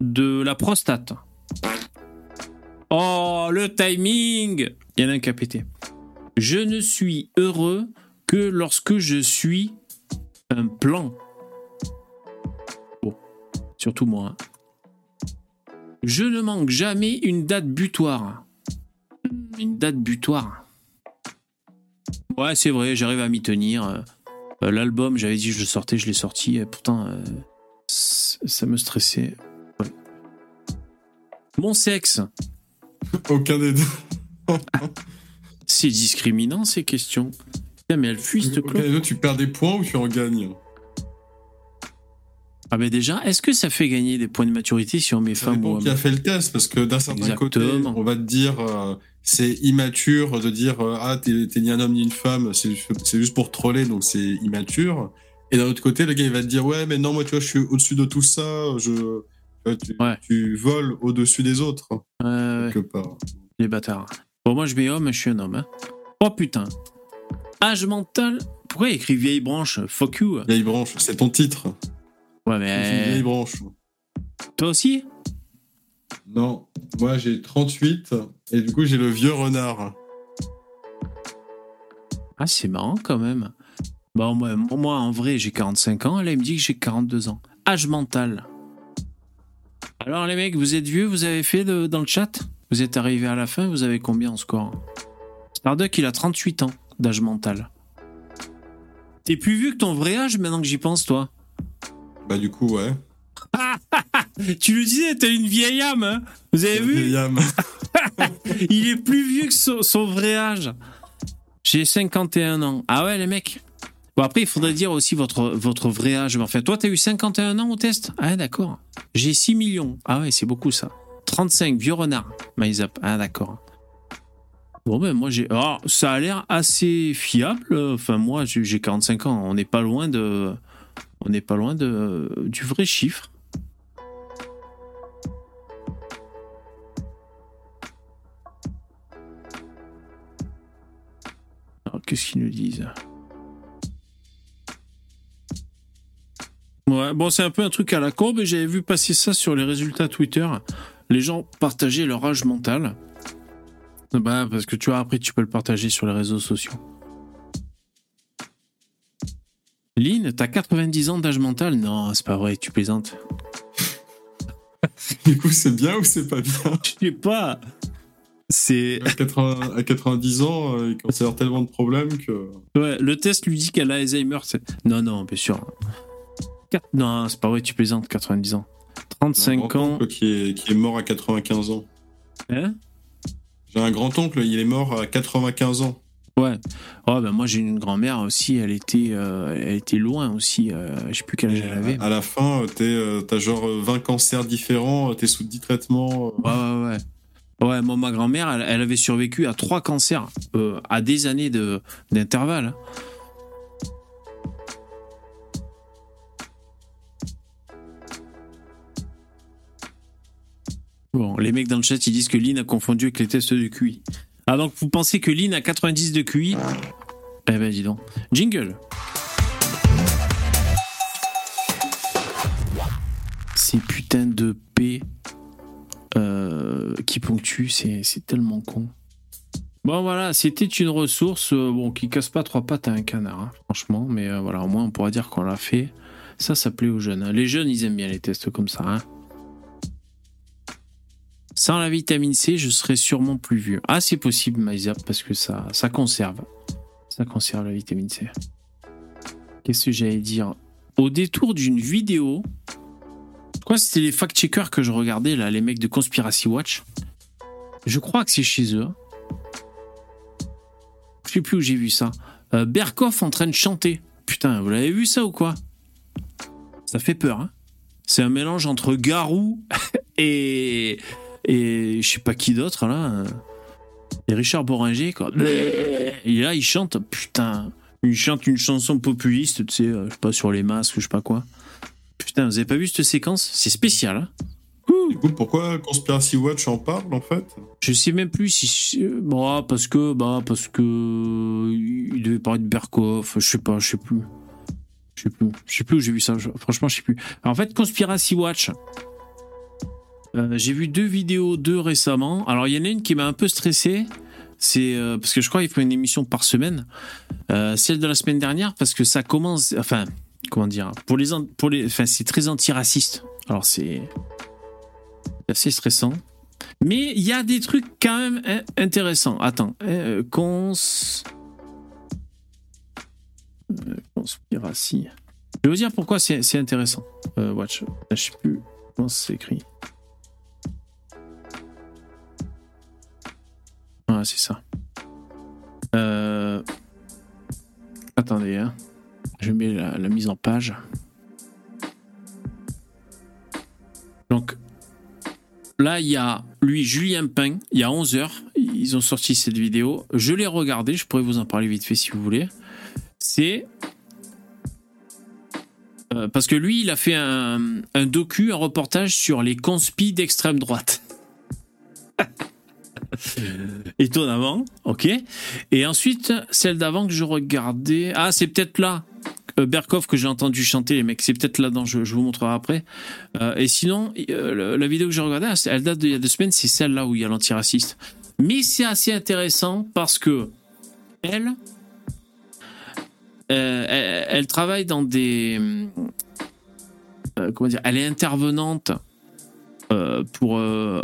de la prostate. Oh, le timing Il y en a un qui a pété. Je ne suis heureux que lorsque je suis un plan. Bon, surtout moi. hein. Je ne manque jamais une date butoir. Une date butoir. Ouais, c'est vrai, j'arrive à m'y tenir. Euh, L'album, j'avais dit je le sortais, je l'ai sorti. et pourtant, euh, ça me stressait. Ouais. Mon sexe, Aucun des deux. c'est discriminant ces questions. Putain, mais elle fuit cette deux, tu perds des points ou tu en gagnes Ah, mais déjà, est-ce que ça fait gagner des points de maturité si on met Ça femme ou qui a homme fait le test, parce que d'un certain côté, on va te dire euh, c'est immature de dire euh, ah t'es t'es ni un homme ni une femme, c'est c'est juste pour troller, donc c'est immature. Et d'un autre côté, le gars il va te dire ouais mais non moi tu vois je suis au-dessus de tout ça, je tu, Ouais. tu voles au-dessus des autres Euh, quelque part. Les bâtards. Bon, moi je mets homme, je suis un homme. hein. Oh putain. Âge mental. Pourquoi il écrit vieille branche? Fuck you. Vieille branche, c'est ton titre. Ouais, une vieille mais. branche. Toi aussi? Non, moi j'ai 38 et du coup j'ai le vieux renard. Ah, c'est marrant quand même. Bon, moi, moi, en vrai, j'ai 45 ans. Là, il me dit que j'ai 42 ans. Âge mental. Alors, les mecs, vous êtes vieux Vous avez fait de- dans le chat? Vous êtes arrivé à la fin Vous avez combien en score? Starduck, il a 38 ans d'âge mental. T'es plus vieux que ton vrai âge maintenant que j'y pense, toi? Bah du coup ouais. Tu le disais, t'as une vieille âme, hein? Vous avez vu? Vieille âme. Il est plus vieux que son, vrai âge. J'ai 51 ans. Ah ouais, les mecs Bon, après, il faudrait dire aussi votre, vrai âge. Mais Enfin, toi, t'as eu 51 ans au test? Ah, d'accord. J'ai 6 millions. Ah ouais, c'est beaucoup, ça. 35, vieux renard. MyZap. Ah, d'accord. Bon, ben, moi, j'ai. Alors, ça a l'air assez fiable. Enfin, moi, j'ai 45 ans. On n'est pas loin de. On n'est pas loin de, du vrai chiffre. Qu'est-ce qu'ils nous disent Ouais, bon, c'est un peu un truc à la courbe et j'avais vu passer ça sur les résultats Twitter. Les gens partageaient leur âge mental. Bah, parce que tu vois, après, tu peux le partager sur les réseaux sociaux. Lynn, t'as 90 ans d'âge mental? Non, c'est pas vrai, tu plaisantes. Du coup c'est bien ou c'est pas bien? Je sais pas. C'est. à, 80 à 90 ans, euh, il commence à avoir tellement de problèmes que. Ouais, le test lui dit qu'elle a Alzheimer. Non, non, bien sûr. Quatre- Non, c'est pas vrai, tu plaisantes, 90 ans. J'ai un 35 ans. qui est, qui est mort à 95 ans. Hein? J'ai un grand-oncle, il est mort à 95 ans. Ouais. Oh, ben moi j'ai une grand-mère aussi, elle était, euh, elle était loin aussi. euh, je sais plus quel âge elle avait. À la fin, euh, t'as genre euh, 20 cancers différents, t'es sous 10 traitements. Ouais, ouais, ouais. Ouais, moi, ma grand-mère, elle, avait survécu à trois cancers, euh, à des années d'intervalle. Bon, les mecs dans le chat, ils disent que Lynn a confondu avec les tests de QI. Ah, donc vous pensez que Lynn a 90 de QI? Eh ben, dis donc. Jingle Ces putains de P euh, qui ponctuent, c'est tellement con. Bon voilà, c'était une ressource euh, bon, qui casse pas trois pattes à un canard, hein, franchement, mais euh, voilà, au moins on pourra dire qu'on l'a fait. Ça, ça plaît aux jeunes. hein. Les jeunes, ils aiment bien les tests comme ça. hein. Sans la vitamine C, je serais sûrement plus vieux. Ah, c'est possible, Maïzap, parce que ça, ça conserve. Ça conserve la vitamine C. Qu'est-ce que j'allais dire? Au détour d'une vidéo, que c'était les fact-checkers que je regardais, là, les mecs de Conspiracy Watch. Je crois que c'est chez eux. Je sais plus où j'ai vu ça. Euh, Berkoff en train de chanter. Putain, vous l'avez vu ça ou quoi? Ça fait peur, hein C'est un mélange entre Garou et. et je sais pas qui d'autre, là. Et Richard Boringer, quoi. Et là, il chante, putain. Il chante une chanson populiste, tu sais, euh, je sais pas, sur les masques, je sais pas quoi. Putain, vous avez pas vu cette séquence? C'est spécial, hein Du coup, pourquoi Conspiracy Watch en parle en fait? Je sais même plus si. Bon, ah, parce que. Bah, parce que. Il devait parler de Berkoff, je sais pas, je sais plus. Je sais plus. Je sais plus où j'ai vu ça, je- franchement, je sais plus. Alors, en fait, Conspiracy Watch. euh, j'ai vu deux vidéos d'eux récemment. Alors, il y en a une qui m'a un peu stressé. C'est euh, parce que je crois qu'il faut une émission par semaine. Euh, celle de la semaine dernière, parce que ça commence. Enfin, comment dire Pour les. Pour les enfin, c'est très antiraciste. Alors, c'est. assez stressant. Mais il y a des trucs quand même intéressants. Attends, euh, cons... euh, Conspiracy. Je vais vous dire pourquoi c'est intéressant. Euh, watch. Je sais plus comment c'est écrit. Ah, c'est ça. Attendez, hein. Je mets la, la mise en page. Donc, Là, il y a lui, Julien Pain, il y a 11 heures, ils ont sorti cette vidéo. Je l'ai regardée, je pourrais vous en parler vite fait si vous voulez. C'est. euh, parce que lui, il a fait un, un docu, un reportage sur les conspis d'extrême droite. Étonnamment, ok. Et ensuite, celle d'avant que je regardais. Ah, c'est peut-être là. Euh, Berkoff que j'ai entendu chanter, les mecs, c'est peut-être là-dedans, je, vous montrerai après. Euh, et sinon, euh, la vidéo que j'ai regardée, elle- elle date d'il y a deux semaines, c'est celle-là où il y a l'antiraciste. Mais c'est assez intéressant parce que elle, elle, travaille dans des. comment dire Elle est intervenante pour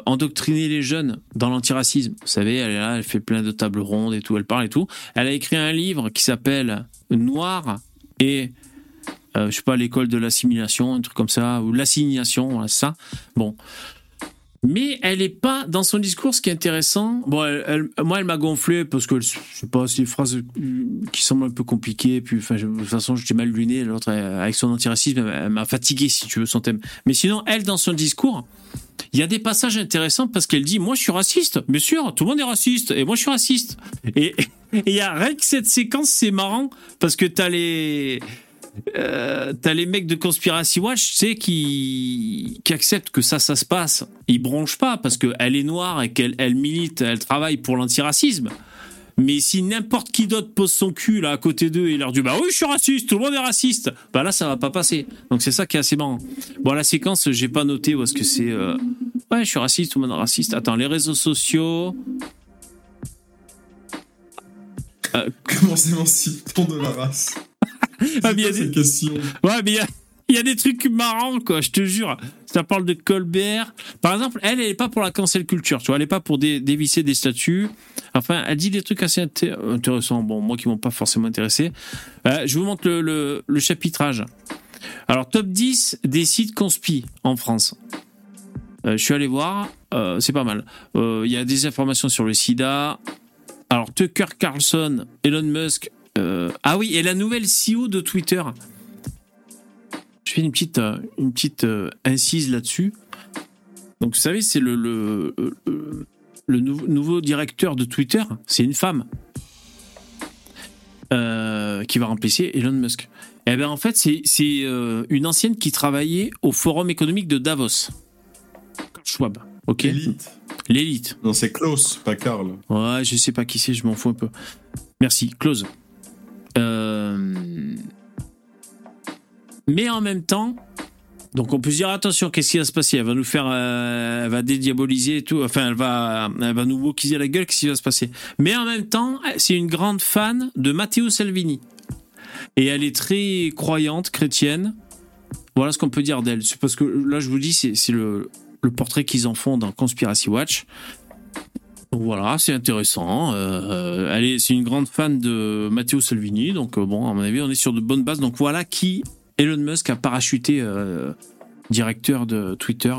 endoctriner les jeunes dans l'antiracisme. Vous savez, elle est là, elle fait plein de tables rondes et tout, elle parle et tout. Elle a écrit un livre qui s'appelle Noir et euh, je sais pas, l'école de l'assimilation, un truc comme ça, ou l'assignation, ça. Bon. Mais elle est pas dans son discours. Ce qui est intéressant, bon, moi, elle m'a gonflé parce que je sais pas, c'est des phrases euh, qui semblent un peu compliquées. Puis, de toute façon, j'étais mal luné. L'autre, avec son antiracisme, elle m'a fatigué, si tu veux, son thème. Mais sinon, elle, dans son discours, il y a des passages intéressants parce qu'elle dit, moi, je suis raciste. Bien sûr, tout le monde est raciste, et moi, je suis raciste. Et il y a rien que cette séquence, c'est marrant parce que t'as les euh, t'as les mecs de Conspiracy Watch, qui, qui acceptent que ça, ça se passe. Ils bronchent pas parce qu'elle est noire et qu'elle elle milite, elle travaille pour l'antiracisme. Mais si n'importe qui d'autre pose son cul là à côté d'eux et leur dit bah oui je suis raciste, tout le monde est raciste, bah là ça va pas passer. Donc c'est ça qui est assez marrant. Bon la séquence j'ai pas noté est-ce que c'est. euh, Ouais je suis raciste, tout le monde est raciste. Attends les réseaux sociaux. Comment s'émancipe-t-on de la race? Ah, mais il y a des- Ouais, mais il y a- il y, a des trucs marrants, quoi, je te jure. Ça parle de Colbert. Par exemple, elle, elle est pas pour la cancel culture, tu vois, elle est pas pour dé- dévisser des statuts. Enfin, elle dit des trucs assez inté- intéressants, bon, moi qui m'ont pas forcément intéressé. Euh, je vous montre le, chapitrage. Alors, top 10 des sites conspi en France. Euh, je suis allé voir, euh, c'est pas mal. Il y a des informations sur le sida. Alors, Tucker Carlson, Elon Musk. ah oui, et la nouvelle CEO de Twitter. Je fais une petite, euh, une petite euh, incise là-dessus. Donc, vous savez, c'est le, le, le, le nou- nouveau directeur de Twitter, c'est une femme euh, qui va remplacer Elon Musk. Et bien, en fait, c'est c'est, euh, une ancienne qui travaillait au Forum économique de Davos. Schwab, ok Élite. L'élite. Non, c'est Klaus, pas Karl. Ouais, je sais pas qui c'est, je m'en fous un peu. Merci, close. Euh, Mais en même temps, Donc on peut se dire attention, qu'est-ce qui va se passer? Elle va nous faire, euh, elle va dédiaboliser et tout. Enfin, elle va, elle va nous wokaiser la gueule. Qu'est-ce qui va se passer? Mais en même temps, c'est une grande fan de Matteo Salvini et elle est très croyante, chrétienne. Voilà ce qu'on peut dire d'elle. Parce que là, je vous dis, c'est le, le portrait qu'ils en font dans Conspiracy Watch. Donc voilà, c'est intéressant. Euh, elle est, c'est une grande fan de Matteo Salvini, donc euh, bon, à mon avis, on est sur de bonnes bases. Donc voilà qui Elon Musk a parachuté euh, directeur de Twitter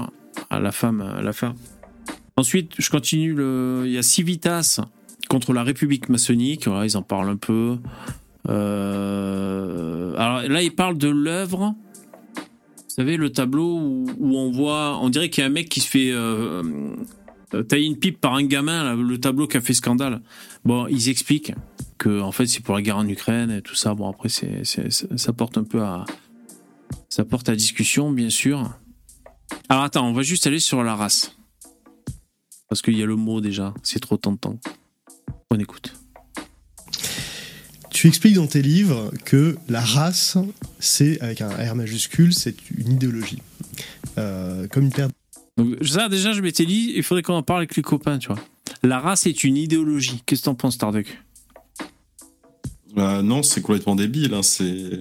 à la femme, à la fin. Ensuite, je continue. Il y a Civitas contre la République maçonnique. Ils en parlent un peu. Euh, alors là, ils parlent de l'œuvre. Vous savez, le tableau où, on voit, on dirait qu'il y a un mec qui se fait euh, euh, tailler une pipe par un gamin, le tableau qui a fait scandale. Bon, ils expliquent que en fait c'est pour la guerre en Ukraine et tout ça. Bon, après, ça porte un peu à, ça porte à discussion, bien sûr. Alors attends, on va juste aller sur la race. Parce qu'il y a le mot déjà, c'est trop tentant. On écoute. Tu expliques dans tes livres que la race, c'est, avec un R majuscule, c'est une idéologie. Euh, comme une paire Donc, ça, déjà, je m'étais dit, il faudrait qu'on en parle avec les copains, tu vois. La race est une idéologie. Qu'est-ce que t'en penses, Tarduck Bah, non, c'est complètement débile. hein, C'est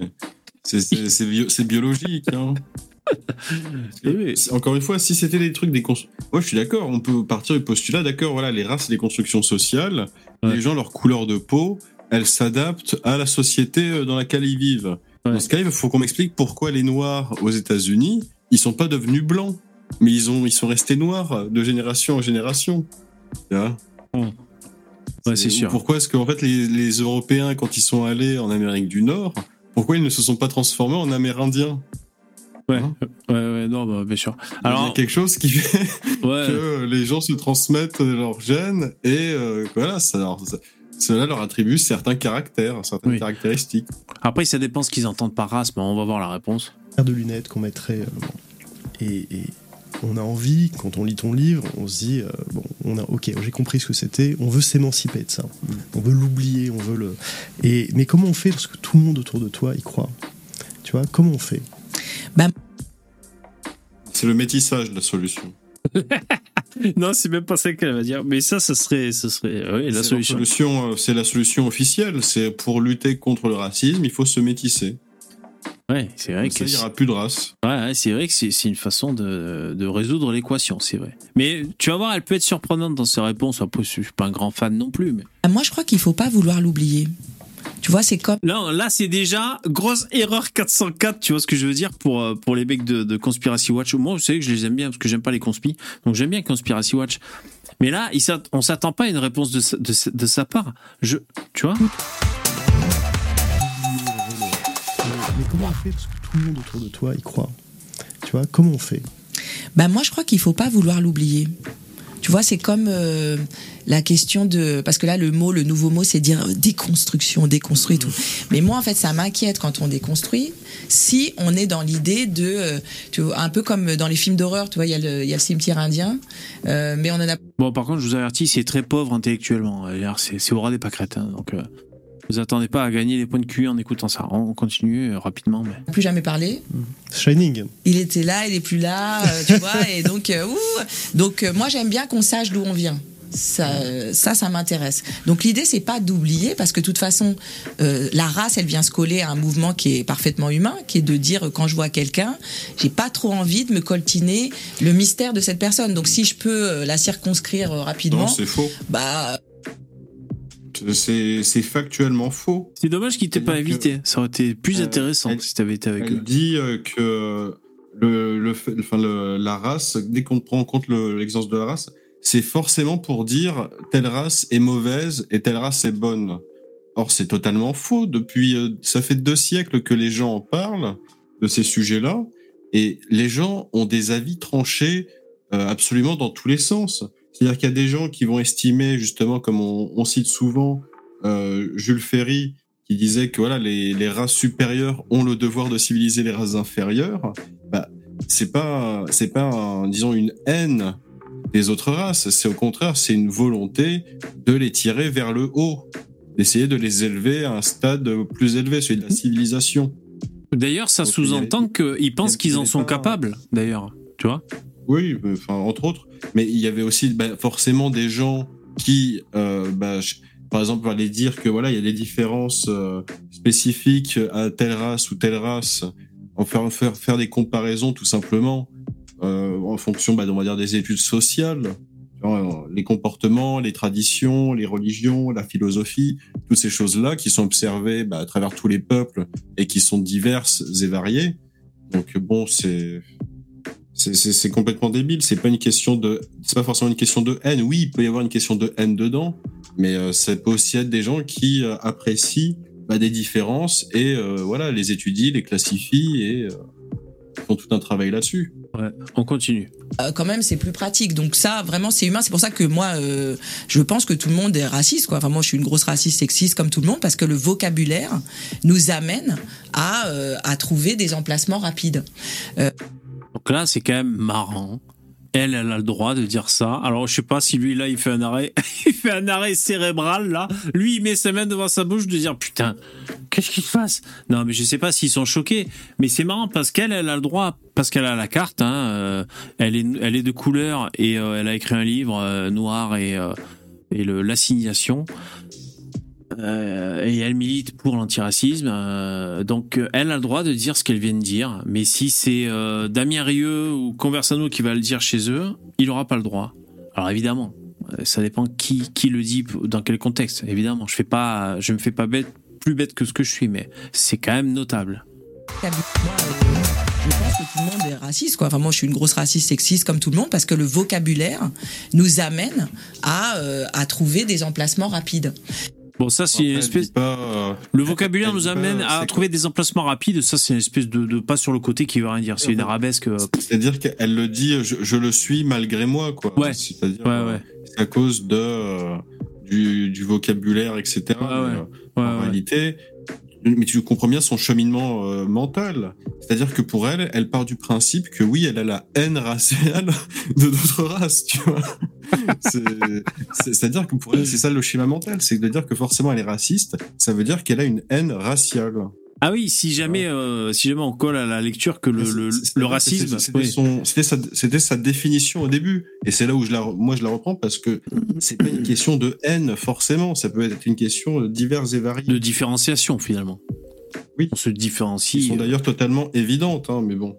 c'est- c'est- c'est bio- c'est biologique. hein. Eh oui. Encore une fois, si c'était des trucs des cons- moi je suis d'accord. On peut partir du postulat, d'accord. Voilà, les races, des constructions sociales. Ouais. Les gens, leur couleur de peau, elles s'adaptent à la société euh, dans laquelle ils vivent. Ouais. Dans ce cas, il faut qu'on m'explique pourquoi les Noirs aux États-Unis, ils sont pas devenus blancs, mais ils ont, ils sont restés noirs de génération en génération. Ouais, c'est sûr. Pourquoi est-ce qu'en fait les, les Européens, quand ils sont allés en Amérique du Nord, pourquoi ils ne se sont pas transformés en Amérindiens Ouais, Hein ouais, ouais, non, bah, bien sûr. Il y a Alors, quelque chose qui fait ouais, que les gens se transmettent leurs gènes et euh, voilà, ça, leur- ça- cela leur attribue certains caractères, certaines Oui. caractéristiques. après, ça dépend ce qu'ils entendent par race, mais on va voir la réponse. paire de lunettes qu'on mettrait. euh, et, et on a envie, quand on lit ton livre, on se dit, euh, bon, on a, ok, j'ai compris ce que c'était, on veut s'émanciper de ça, on veut l'oublier, on veut le. Et, mais comment on fait Parce que tout le monde autour de toi y croit. Tu vois, comment on fait? C'est le métissage la solution. non, c'est même pas ça qu'elle va dire. Mais ça, ce serait, ce serait, oui, la solution. solution, euh, c'est la solution officielle. C'est pour lutter contre le racisme, il faut se métisser. Ouais, c'est vrai que ça, il n'y aura plus de race. Ouais, ouais, c'est vrai que c'est c'est une façon de, de résoudre l'équation, c'est vrai. Mais tu vas voir, elle peut être surprenante dans ses réponses. Après, je suis pas un grand fan non plus. Mais... Ah, Moi, je crois qu'il faut pas vouloir l'oublier. Tu vois, c'est comme Là, là c'est déjà grosse erreur 404, tu vois ce que je veux dire, pour, euh, pour les mecs de, de Conspiracy Watch. Moi, vous savez que je les aime bien, parce que j'aime pas les conspis. Donc j'aime bien Conspiracy Watch. Mais là, on s'attend pas à une réponse de sa, de, de sa part. Je, tu vois? Comment on fait? Parce que tout le monde autour de toi y croit. Tu vois, comment on fait? Bah moi, je crois qu'il faut pas vouloir l'oublier. Tu vois, c'est comme euh, la question de parce que là le mot, le nouveau mot, c'est dire euh, déconstruction, déconstruit tout. Mais moi, en fait, ça m'inquiète quand on déconstruit. Si on est dans l'idée de, euh, tu vois, un peu comme dans les films d'horreur, tu vois, il y, a le- il y a le cimetière indien, euh, mais on en a Bon, par contre, je vous avertis, c'est très pauvre intellectuellement. C'est c'est au ras des pâquerettes. hein. donc, euh, vous attendez pas à gagner des points de QI en écoutant ça. On continue euh, rapidement. Mais... plus jamais parlé. Shining. Il était là, il est plus là, euh, tu vois, et donc, euh, ouh, donc euh, moi j'aime bien qu'on sache d'où on vient. Ça, ça, ça m'intéresse. Donc l'idée, c'est pas d'oublier, parce que de toute façon, euh, la race, elle vient se coller à un mouvement qui est parfaitement humain, qui est de dire quand je vois quelqu'un, j'ai pas trop envie de me coltiner le mystère de cette personne. Donc si je peux euh, la circonscrire euh, rapidement, Non, c'est faux. bah C'est factuellement faux. C'est dommage qu'il t'ait pas invité. Ça aurait été plus Euh, intéressant elle- si t'avais été avec Elle eux. dit euh, que le, le, fait- enfin, le- la race, dès qu'on prend en compte le- l'existence de la race, c'est forcément pour dire telle race est mauvaise et telle race est bonne. Or, c'est totalement faux. Depuis, euh, ça fait deux siècles que les gens en parlent de ces sujets-là, et les gens ont des avis tranchés euh, absolument dans tous les sens. C'est-à-dire qu'il y a des gens qui vont estimer, justement, comme on, on cite souvent euh, Jules Ferry, qui disait que voilà, les, les races supérieures ont le devoir de civiliser les races inférieures. Bah, c'est pas, c'est pas, un- disons, une haine des autres races. C'est au contraire, c'est une volonté de les tirer vers le haut, d'essayer de les élever à un stade plus élevé, celui de la civilisation. D'ailleurs, ça sous-entend qu'ils pensent qu'ils en sont capables, d'ailleurs. Tu vois Oui, enfin, entre autres. Mais il y avait aussi bah, forcément des gens qui, euh, bah, par exemple, allaient dire que voilà, il y a des différences euh, spécifiques à telle race ou telle race, en faire, faire, faire des comparaisons tout simplement euh, en fonction, bah, on va dire, des études sociales, euh, les comportements, les traditions, les religions, la philosophie, toutes ces choses-là qui sont observées bah, à travers tous les peuples et qui sont diverses et variées. Donc bon, c'est c'est- complètement débile. C'est pas une question de, c'est pas forcément une question de haine. Oui, il peut y avoir une question de haine dedans, mais euh, ça peut aussi être des gens qui euh, apprécient bah, des différences et euh, voilà, les étudient, les classifient et euh, font tout un travail là-dessus. Ouais, on continue. Euh, quand même c'est plus pratique donc ça vraiment c'est humain c'est pour ça que moi euh, je pense que tout le monde est raciste quoi enfin moi je suis une grosse raciste sexiste comme tout le monde parce que le vocabulaire nous amène à euh, à trouver des emplacements rapides Donc là, c'est quand même marrant. Elle, elle a le droit de dire ça. Alors, je sais pas si lui, là, il fait un arrêt, il fait un arrêt cérébral, là. Lui, il met sa main devant sa bouche de dire, putain, qu'est-ce qui se passe? Non, mais je sais pas s'ils sont choqués. Mais c'est marrant parce qu'elle, elle a le droit, parce qu'elle a la carte, hein, euh, elle est, elle est de couleur et euh, elle a écrit un livre euh, noir et, et l'assignation. Euh, et elle milite pour l'antiracisme. euh, donc euh, elle a le droit de dire ce qu'elle vient de dire. Mais si c'est Damien Rieu ou Conversano qui va le dire chez eux, il n'aura pas le droit. Alors évidemment, ça dépend qui, qui le dit, dans quel contexte. Évidemment, je fais pas, je me fais pas bête, plus bête que ce que je suis, mais c'est quand même notable. Je pense que tout le monde est raciste quoi enfin moi je suis une grosse raciste sexiste comme tout le monde parce que le vocabulaire nous amène à à trouver des emplacements rapides Bon, ça c'est une espèce. pas, euh, Le vocabulaire nous pas, amène à trouver des emplacements rapides. Ça, c'est une espèce de, de pas sur le côté qui veut rien dire. C'est une arabesque. euh, C'est-à-dire qu'elle le dit, je, je le suis malgré moi, quoi. Ouais. C'est-à-dire, Ouais, euh, ouais. c'est à cause de du, du vocabulaire, etc. Ouais, en réalité, mais tu comprends bien son cheminement euh, mental. C'est-à-dire que pour elle, elle part du principe que oui, elle a la haine raciale de d'autres races, tu vois. C'est- c'est- C'est-à-dire que pour elle, c'est ça le schéma mental, c'est de dire que forcément elle est raciste, ça veut dire qu'elle a une haine raciale. Ah oui, si jamais, euh, si jamais on colle à la lecture que le, racisme. C'était oui. sa, définition au début. Et c'est là où je la, moi je la reprends parce que c'est pas une question de haine forcément. Ça peut être une question diverse et variée. de différenciation finalement. Oui. On se Qui différencie. sont d'ailleurs totalement évidentes, hein, mais bon.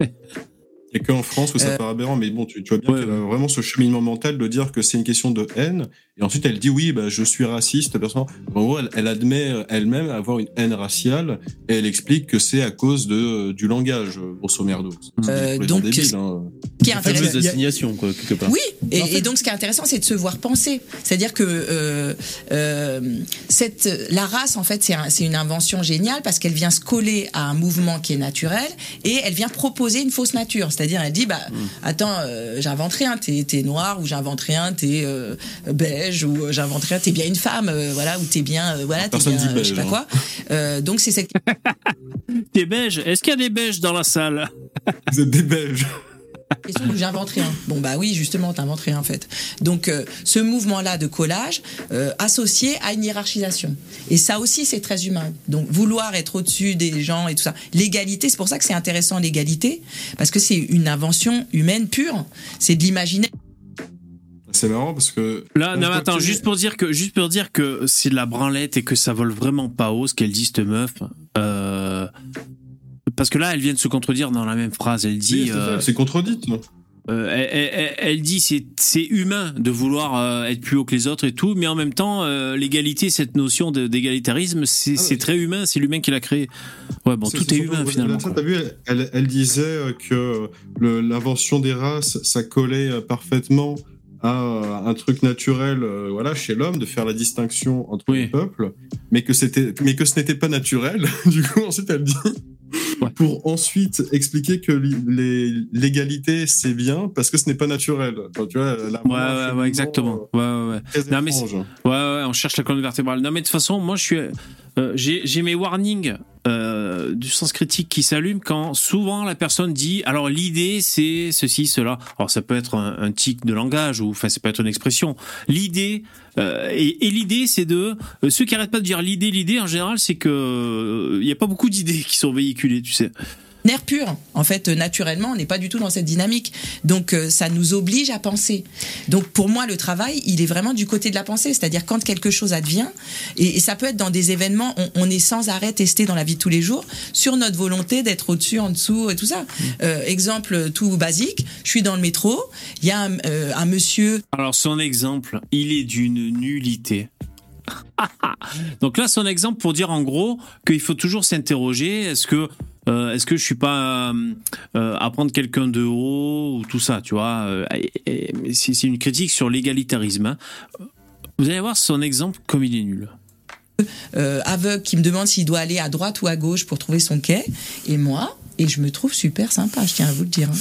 Il n'y a qu'en France où ça Euh, paraît aberrant, mais bon, tu, tu vois bien Ouais, qu'elle a vraiment ce cheminement mental de dire que c'est une question de haine, et ensuite elle dit oui, bah, je suis raciste, personnellement. En gros, elle, elle admet euh, elle-même avoir une haine raciale, et elle explique que c'est à cause de, du langage, euh, grosso merdo. Euh, donc, débile, hein. Ce qui est intéressant. assignation, quoi, quelque part. Oui, et, En fait- et donc ce qui est intéressant, c'est de se voir penser. C'est-à-dire que euh, euh, cette, la race, en fait, c'est un- c'est une invention géniale parce qu'elle vient se coller à un mouvement qui est naturel et elle vient proposer une fausse nature. C'est-à-dire, elle dit, bah, attends, euh, j'invente rien, t'es t'es noir ou j'invente rien, t'es euh, beige ou euh, j'invente rien, t'es bien une femme, euh, voilà, ou t'es bien, euh, voilà, t'es bien, dit euh, je sais pas quoi. Euh, donc c'est cette T'es beige Est-ce qu'il y a des beiges dans la salle? Vous êtes des Belges. Question où j'invente rien. Bon bah oui, justement, t'inventes rien en fait. Donc euh, ce mouvement-là de collage euh, associé à une hiérarchisation. Et ça aussi, c'est très humain. Donc vouloir être au-dessus des gens et tout ça. L'égalité, c'est pour ça que c'est intéressant l'égalité, parce que c'est une invention humaine pure. C'est de l'imaginaire. C'est marrant parce que. Là, non, attends, juste pour dire que, juste pour dire que c'est de la branlette et que ça vole vraiment pas haut ce qu'elle dit cette meuf. Euh, parce que là, elle vient de se contredire dans la même phrase. Elle Oui, dit, c'est euh, c'est contredit, non euh, elle, elle- elle- elle dit c'est c'est humain de vouloir euh, être plus haut que les autres et tout, mais en même temps, euh, l'égalité, cette notion d'égalitarisme, c'est Ah ouais. très humain. C'est l'humain qui l'a créé. Ouais, bon, tout est humain finalement. ça. T'as vu, elle, disait que l'invention des races, ça collait parfaitement à un truc naturel, voilà, chez l'homme, de faire la distinction entre Oui. les peuples, mais que c'était, mais que ce n'était pas naturel. du coup, ensuite, elle dit. Ouais. Pour ensuite expliquer que l'égalité c'est bien parce que ce n'est pas naturel. Enfin, tu vois, elle a Ouais, exactement. Ouais, ouais, ouais. euh, Non, mais étrange. Ouais, ouais, on cherche la colonne vertébrale. Non, mais de toute façon, moi, je suis. Euh, j'ai mes warnings euh, du sens critique qui s'allument quand souvent la personne dit alors l'idée c'est ceci cela. Alors ça peut être un, tic de langage ou enfin ça peut être une expression. L'idée euh, et, l'idée c'est de ceux qui arrêtent pas de dire l'idée l'idée en général c'est que il y a pas beaucoup d'idées qui sont véhiculées tu sais nerf pur. En fait, euh, naturellement, on n'est pas du tout dans cette dynamique. Donc, euh, ça nous oblige à penser. Donc, pour moi, le travail, il est vraiment du côté de la pensée. C'est-à-dire quand quelque chose advient, et, et ça peut être dans des événements, on, on est sans arrêt testé dans la vie de tous les jours sur notre volonté d'être au-dessus, en dessous, et tout ça. Euh, exemple tout basique, je suis dans le métro, il y a un, euh, un monsieur Alors son exemple, il est d'une nullité. Donc là, son exemple pour dire en gros qu'il faut toujours s'interroger est-ce que euh, est-ce que je suis pas euh, euh, à prendre quelqu'un de haut ou tout ça, tu vois euh, et- et- C'est une critique sur l'égalitarisme. hein. Vous allez voir son exemple comme il est nul. euh, aveugle qui me demande s'il doit aller à droite ou à gauche pour trouver son quai, et moi, et je me trouve super sympa, je tiens à vous le dire. hein.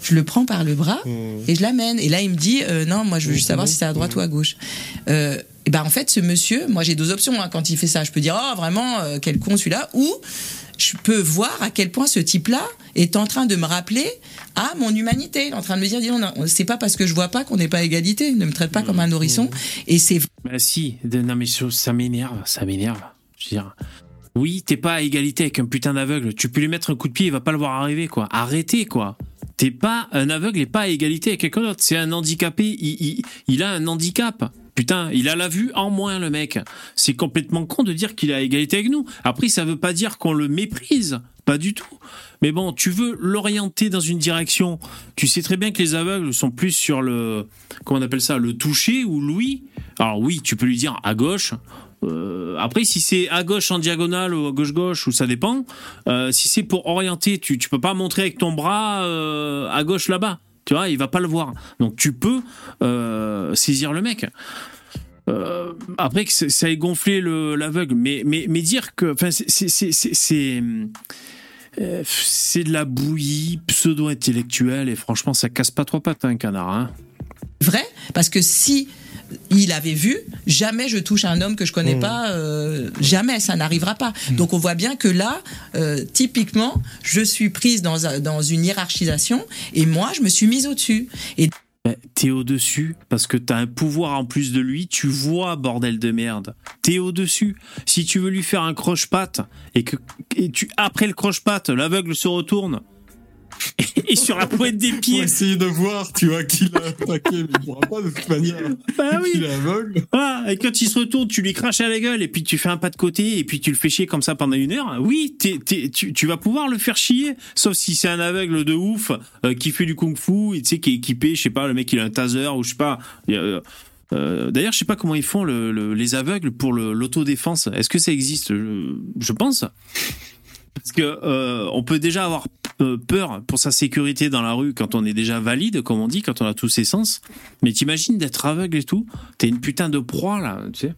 Je le prends par le bras et je l'amène. Et là, il me dit euh, non, moi, je veux juste savoir si c'est à droite ou à gauche. Euh, et ben en fait, ce monsieur, moi, j'ai deux options hein, quand il fait ça. Je peux dire oh vraiment euh, quel con celui-là, ou je peux voir à quel point ce type-là est en train de me rappeler à mon humanité. Il est en train de me dire, dis, on c'est pas parce que je vois pas qu'on n'est pas à égalité. Ne me traite pas comme un nourrisson. Et c'est Bah si, non mais ça ça m'énerve, ça m'énerve. Je veux dire, oui, t'es pas à égalité avec un putain d'aveugle. Tu peux lui mettre un coup de pied, il va pas le voir arriver, quoi. Arrêtez, quoi. T'es pas un aveugle et pas à égalité avec quelqu'un d'autre. C'est un handicapé, il, il, il a un handicap. Putain, il a la vue en moins, le mec. C'est complètement con de dire qu'il est à égalité avec nous. Après, ça veut pas dire qu'on le méprise. Pas du tout. Mais bon, tu veux l'orienter dans une direction. Tu sais très bien que les aveugles sont plus sur le, comment on appelle ça, le toucher ou l'ouïe. Alors oui, tu peux lui dire à gauche. Euh, après, si c'est à gauche en diagonale ou à gauche-gauche, ou ça dépend. Euh, si c'est pour orienter, tu, tu peux pas montrer avec ton bras euh, à gauche là-bas. Tu vois, il va pas le voir. Donc tu peux euh, saisir le mec. Euh, après que ça ait gonflé le- l'aveugle, mais, mais, mais dire que, euh, c'est de la bouillie pseudo-intellectuelle et franchement, ça casse pas trois pattes un canard. Hein. vrai? Parce que si il avait vu, jamais je touche un homme que je connais Mmh. pas, euh, jamais, ça n'arrivera pas. Donc on voit bien que là, euh, typiquement, je suis prise dans, dans une hiérarchisation et moi, je me suis mise au-dessus. Et Ben, T'es au-dessus parce que t'as un pouvoir en plus de lui. Tu vois, bordel de merde. T'es au-dessus. Si tu veux lui faire un croche-patte et que et tu après le croche-patte, l'aveugle se retourne et sur la pointe des Pour pieds. essayer de voir, tu vois, qui l'a attaqué, mais il pourra pas de toute manière. Bah oui. Il est aveugle. Ah, et quand il se retourne, tu lui craches à la gueule et puis tu fais un pas de côté et puis tu le fais chier comme ça pendant une heure. Oui, tu, tu vas pouvoir le faire chier, sauf si c'est un aveugle de ouf euh, qui fait du kung-fu et tu sais qui est équipé, je sais pas, le mec il a un taser ou je sais pas. euh, euh, D'ailleurs, je sais pas comment ils font le, le- les aveugles pour l'autodéfense. Est-ce que ça existe? Je, je pense. Parce que euh, on peut déjà avoir peur pour sa sécurité dans la rue quand on est déjà valide, comme on dit, quand on a tous ses sens. Mais t'imagines d'être aveugle et tout? T'es une putain de proie là, tu sais.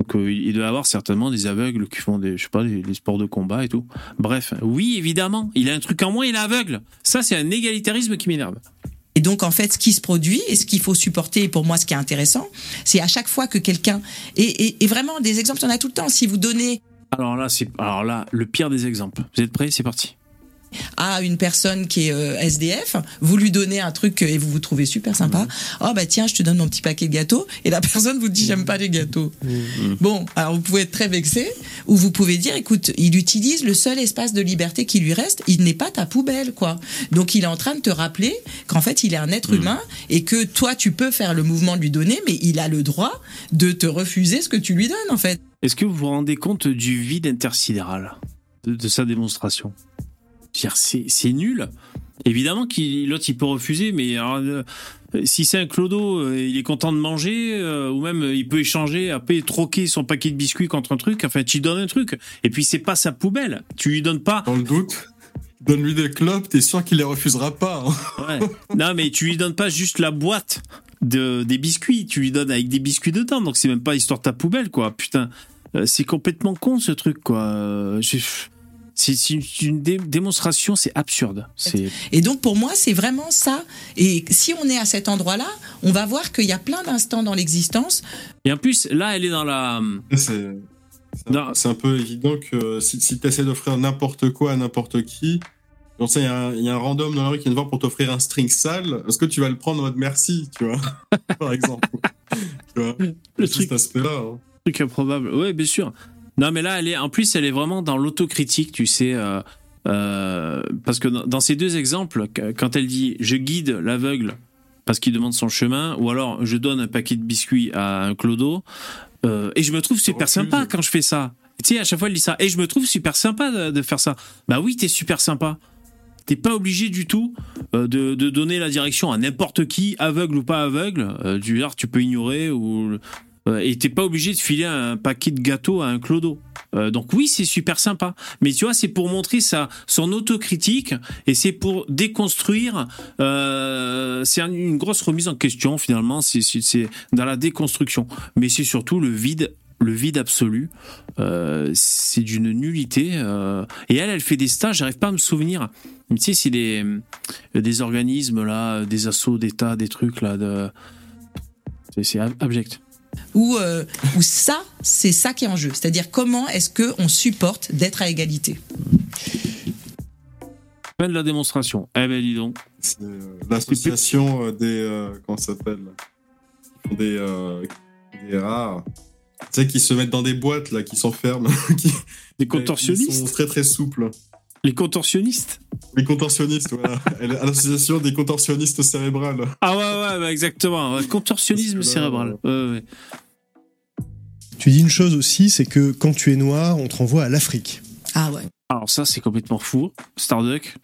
Donc euh, il doit y avoir certainement des aveugles qui font des, je sais pas, des, des sports de combat et tout. Bref, oui évidemment, il a un truc en moins, il est aveugle. Ça c'est un égalitarisme qui m'énerve. Et donc, en fait, ce qui se produit et ce qu'il faut supporter, et pour moi, ce qui est intéressant, c'est à chaque fois que quelqu'un. Et, et, et vraiment, des exemples, il y en a tout le temps. Si vous donnez Alors là, c'est alors là le pire des exemples. Vous êtes prêts? C'est parti. À une personne qui est euh, SDF, vous lui donnez un truc euh, et vous vous trouvez super sympa. Oh bah tiens, je te donne mon petit paquet de gâteaux et la personne vous dit j'aime pas les gâteaux. Bon, alors vous pouvez être très vexé ou vous pouvez dire écoute, il utilise le seul espace de liberté qui lui reste, il n'est pas ta poubelle quoi. Donc il est en train de te rappeler qu'en fait il est un être humain et que toi tu peux faire le mouvement de lui donner mais il a le droit de te refuser ce que tu lui donnes en fait. Est-ce que vous vous rendez compte du vide intersidéral de, de sa démonstration? C'est nul. Évidemment qu'il l'autre il peut refuser, mais alors, euh, si c'est un clodo, euh, il est content de manger, euh, ou même il peut échanger, après troquer son paquet de biscuits contre un truc. Enfin, tu lui donnes un truc, et puis c'est pas sa poubelle. Tu lui donnes pas. Dans le doute, donne-lui des clopes, t'es sûr qu'il les refusera pas. hein. Ouais. Non, mais tu lui donnes pas juste la boîte de des biscuits. Tu lui donnes avec des biscuits dedans, donc c'est même pas histoire de ta poubelle, quoi. Putain, c'est complètement con ce truc, quoi. C'est une, une dé- démonstration, c'est absurde. Et donc pour moi, c'est vraiment ça. Et si on est à cet endroit-là, on va voir qu'il y a plein d'instants dans l'existence et en plus là, elle est dans la C'est C'est un- peu évident que si, si tu essaies d'offrir n'importe quoi à n'importe qui, genre, il y, a un- il y a un random dans la rue qui vient te voir pour t'offrir un string sale, est-ce que tu vas le prendre en mode merci, tu vois, par exemple? Tu vois? Le C'est truc, cet aspect-là. hein. truc improbable. Ouais, bien sûr. Non, mais là, elle est, en plus, elle est vraiment dans l'autocritique, tu sais. euh, euh, parce que dans, dans ces deux exemples, qu- quand elle dit je guide l'aveugle parce qu'il demande son chemin, ou alors je donne un paquet de biscuits à un clodo, euh, et je me trouve super sympa quand je fais ça. Tu sais, à chaque fois, elle dit ça. Et je me trouve super sympa de, de faire ça. Bah oui, t'es super sympa. T'es pas obligé du tout de, de donner la direction à n'importe qui, aveugle ou pas aveugle. Du genre, tu peux ignorer ou et t'es pas obligé de filer un paquet de gâteaux à un clodo. Euh, donc oui, c'est super sympa. Mais tu vois, c'est pour montrer sa, son autocritique et c'est pour déconstruire. Euh, c'est un- une grosse remise en question finalement. C'est- dans la déconstruction. Mais c'est surtout le vide, le vide absolu. Euh, c'est d'une nullité. euh, et elle, elle fait des stages. J'arrive pas à me souvenir. Mais tu sais, c'est des, des organismes là, des assauts d'État, des trucs là. C'est- C'est ab- abject. Où, euh, où ça, c'est ça qui est en jeu. C'est-à-dire comment est-ce qu'on supporte d'être à égalité. Fin de la démonstration. Eh ben dis donc. C'est euh, l'association euh, des. euh, comment ça s'appelle Qui font Des. euh, des rares. Tu sais, qui se mettent dans des boîtes, là, qui s'enferment. qui, qui contorsionnistes. sont très très souples. Les contorsionnistes. Les contorsionnistes, voilà. L'association des contorsionnistes cérébrales. Ah ouais, ouais, bah exactement. Contorsionnisme là, cérébral. Ouais, ouais. Tu dis une chose aussi, c'est que quand tu es noir, on te renvoie à l'Afrique. Ah ouais. Alors ça, c'est complètement fou. Starduck.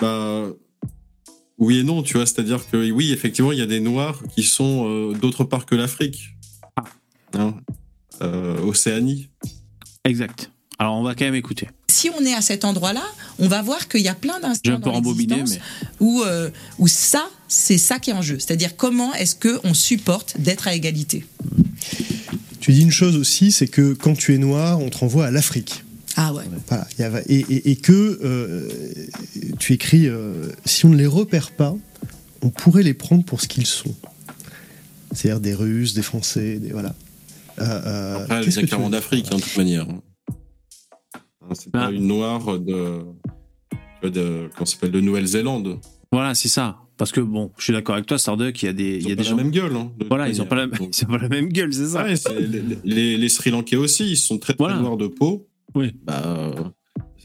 Bah. Oui et non, tu vois. C'est-à-dire que, oui, effectivement, il y a des noirs qui sont euh, d'autre part que l'Afrique. Ah. Hein Euh, Océanie. Exact. Alors on va quand même écouter. Si on est à cet endroit-là, on va voir qu'il y a plein d'instants dans rembobiné, l'existence mais où, euh, où ça, c'est ça qui est en jeu. C'est-à-dire comment est-ce qu'on supporte d'être à égalité. Tu dis une chose aussi, c'est que quand tu es noir, on te renvoie à l'Afrique. Ah ouais. Voilà. Il y a- et, et- et que euh, tu écris, euh, si on ne les repère pas, on pourrait les prendre pour ce qu'ils sont. C'est-à-dire des Russes, des Français, des voilà. Euh, euh, Après, veux d'Afrique, hein, de toute manière. Hein, C'est Bah. pas une noire de. de ça s'appelle De Nouvelle-Zélande. voilà, c'est ça. Parce que bon, je suis d'accord avec toi, Starduck. Il y a des, Ils il y a ont des gens. la même gueule. hein, de Voilà, ils ont manière. pas la, Donc, ils ont pas la même gueule, c'est ça. ouais, les, les- les Sri Lankais aussi, ils sont très, très Voilà. noirs de peau. Oui. Bah, euh,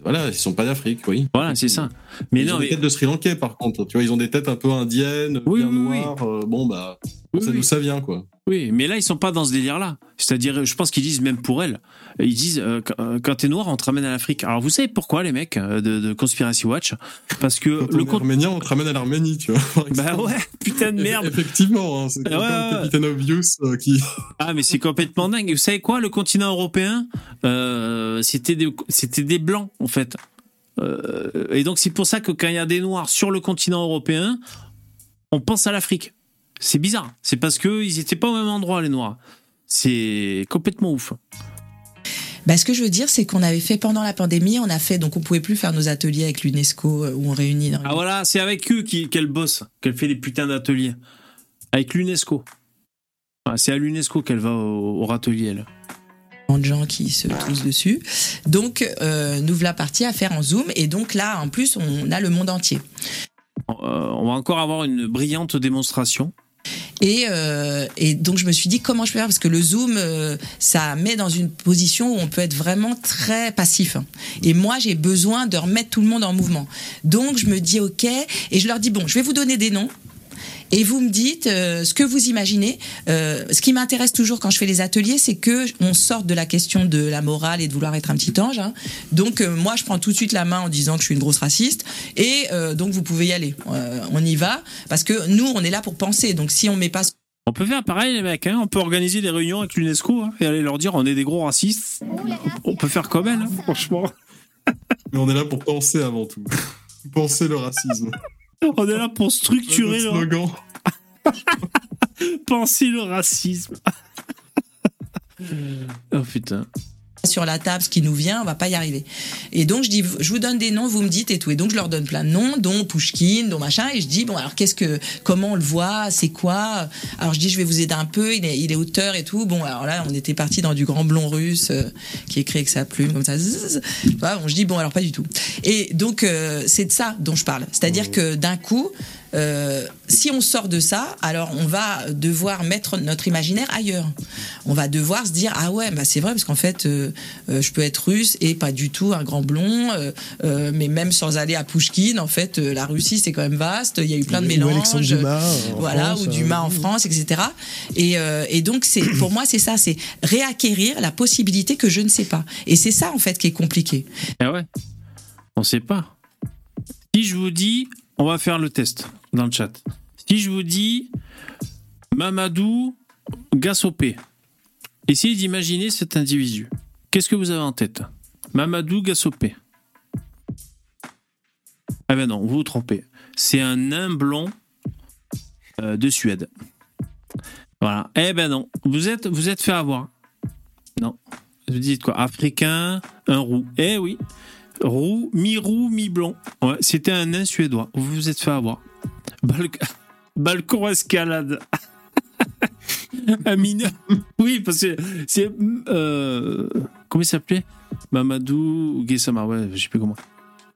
voilà, ils sont pas d'Afrique, oui. Voilà, c'est ça. Mais ils non, ont mais des têtes de Sri Lankais, par contre. Tu vois, ils ont des têtes un peu indiennes, Oui, bien oui, oui. noires. euh, bon, bah, Oui, d'où ça vient, quoi. Oui, mais là, ils sont pas dans ce délire-là. C'est-à-dire, je pense qu'ils disent même pour elle, ils disent euh, quand- euh, quand t'es noir, on te ramène à l'Afrique. Alors, vous savez pourquoi, les mecs euh, de, de Conspiracy Watch? Parce que Quand le compte. arménien, on te ramène à l'Arménie, tu vois. Bah ouais, putain de merde. Effectivement, hein, c'est Ouais, ouais. Captain Obvious euh, qui. Ah, mais c'est complètement dingue. Et Vous savez quoi Le continent européen, euh, c'était des, des blancs, en fait. Et donc, c'est pour ça que quand il y a des noirs sur le continent européen, on pense à l'Afrique. C'est bizarre. C'est parce qu'ils étaient pas au même endroit, les noirs. C'est complètement ouf. Bah, ce que je veux dire, c'est qu'on avait fait pendant la pandémie, on a fait, donc on pouvait plus faire nos ateliers avec l'UNESCO euh, où on réunit dans Ah voilà, c'est avec eux qu'elle bosse, qu'elle fait des putains d'ateliers. Avec l'UNESCO. Ah, c'est à l'UNESCO qu'elle va au, au râtelier, elle. de gens qui se troussent dessus. Donc, euh, nous voilà partis à faire en Zoom. Et donc là, en plus, on a le monde entier. Euh, on va encore avoir une brillante démonstration. Et, euh, et donc je me suis dit comment je peux faire? Parce que le zoom euh, ça met dans une position où on peut être vraiment très passif. Et moi j'ai besoin de remettre tout le monde en mouvement. Donc je me dis ok et je leur dis bon je vais vous donner des noms. Et vous me dites euh, ce que vous imaginez. Euh, ce qui m'intéresse toujours quand je fais les ateliers, c'est que on sorte de la question de la morale et de vouloir être un petit ange. hein. Donc euh, moi, je prends tout de suite la main en disant que je suis une grosse raciste. Et euh, donc vous pouvez y aller. Euh, on y va parce que nous, on est là pour penser. Donc si on met pas On peut faire pareil, les mecs. Hein on peut organiser des réunions avec l'UNESCO hein, et aller leur dire on est des gros racistes. On peut faire comme elle, hein, franchement. Mais on est là pour penser avant tout. penser le racisme. On est là pour structurer, le... slogan. penser le racisme. oh putain. Sur la table ce qui nous vient, on va pas y arriver. Et donc je dis, je vous donne des noms, vous me dites et tout. Et donc je leur donne plein de noms, dont Pushkin, dont machin. Et je dis bon alors qu'est-ce que, comment on le voit, c'est quoi? Alors je dis je vais vous aider un peu. Il est, il est auteur et tout. Bon alors là on était parti dans du grand blond russe euh, qui écrit avec sa plume comme ça. Zzz. Voilà, bon, je dis bon alors pas du tout. Et donc euh, c'est de ça dont je parle. C'est-à-dire que d'un coup euh, si on sort de ça, alors on va devoir mettre notre imaginaire ailleurs. On va devoir se dire ah ouais, bah c'est vrai parce qu'en fait, euh, euh, je peux être russe et pas du tout un grand blond, euh, euh, mais même sans aller à Pushkin, en fait, euh, la Russie c'est quand même vaste. Il y a eu plein de Ou mélanges. Alexandre Dumas, en voilà, France, ou Dumas euh, en France, etc. Et, euh, et donc c'est pour moi c'est ça, c'est réacquérir la possibilité que je ne sais pas. Et c'est ça en fait qui est compliqué. Ah ouais. On sait pas. Si je vous dis, on va faire le test dans le chat. Si je vous dis Mamadou Gassopé, essayez d'imaginer cet individu. Qu'est-ce que vous avez en tête? Mamadou Gassopé. Ah ben non, vous vous trompez. C'est un nain blond euh, de Suède. Voilà. Eh ben non, vous êtes, vous êtes fait avoir. Non. Vous dites quoi? Africain, un roux. Eh oui. Roux, mi-roux, mi-blond. Ouais, c'était un nain suédois. Vous vous êtes fait avoir. Bal- Balcon escalade. Oui, parce que c'est. Euh, comment il s'appelait? Mamadou Guessama. Ouais, je sais plus comment.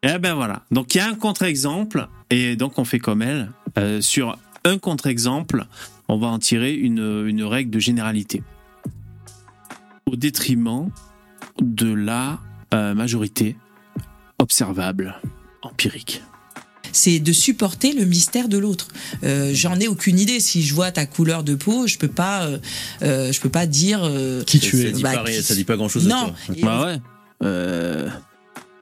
Eh ben voilà. Donc il y a un contre-exemple. Et donc on fait comme elle. Euh, sur un contre-exemple, on va en tirer une, une règle de généralité. Au détriment de la euh, majorité observable, empirique. C'est de supporter le mystère de l'autre. Euh, J'en ai aucune idée. Si je vois ta couleur de peau, je peux pas, euh, euh, je peux pas dire euh, Qui tu ça es dit, Bah, pas rien, qui- ça dit pas grand chose non. Et Bah ouais. Euh,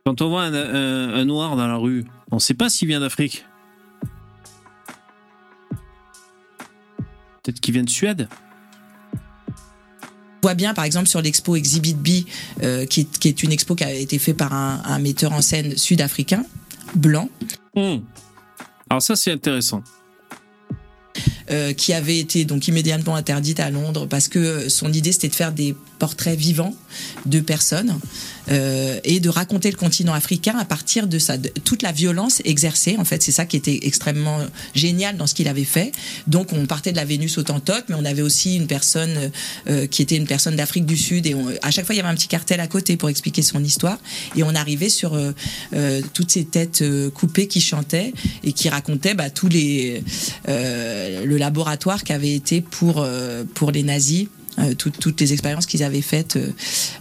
quand on voit un, un- un noir dans la rue, on sait pas s'il vient d'Afrique. Peut-être qu'il vient de Suède. On voit bien, par exemple, sur l'expo Exhibit B, euh, qui, est, qui est une expo qui a été faite par un, un metteur en scène sud-africain, blanc, Hmm. Alors ça c'est intéressant. euh, qui avait été donc immédiatement interdite à Londres parce que son idée c'était de faire des portraits vivants de personnes euh, et de raconter le continent africain à partir de ça, de toute la violence exercée. En fait, c'est ça qui était extrêmement génial dans ce qu'il avait fait. Donc, on partait de la Vénus autantote, mais on avait aussi une personne euh, qui était une personne d'Afrique du Sud et à chaque fois il y avait un petit cartel à côté pour expliquer son histoire et on arrivait sur euh, toutes ces têtes coupées qui chantaient et qui racontaient bah, tous les le laboratoire qu'avait été pour pour les nazis euh, toutes, toutes les expériences qu'ils avaient faites euh,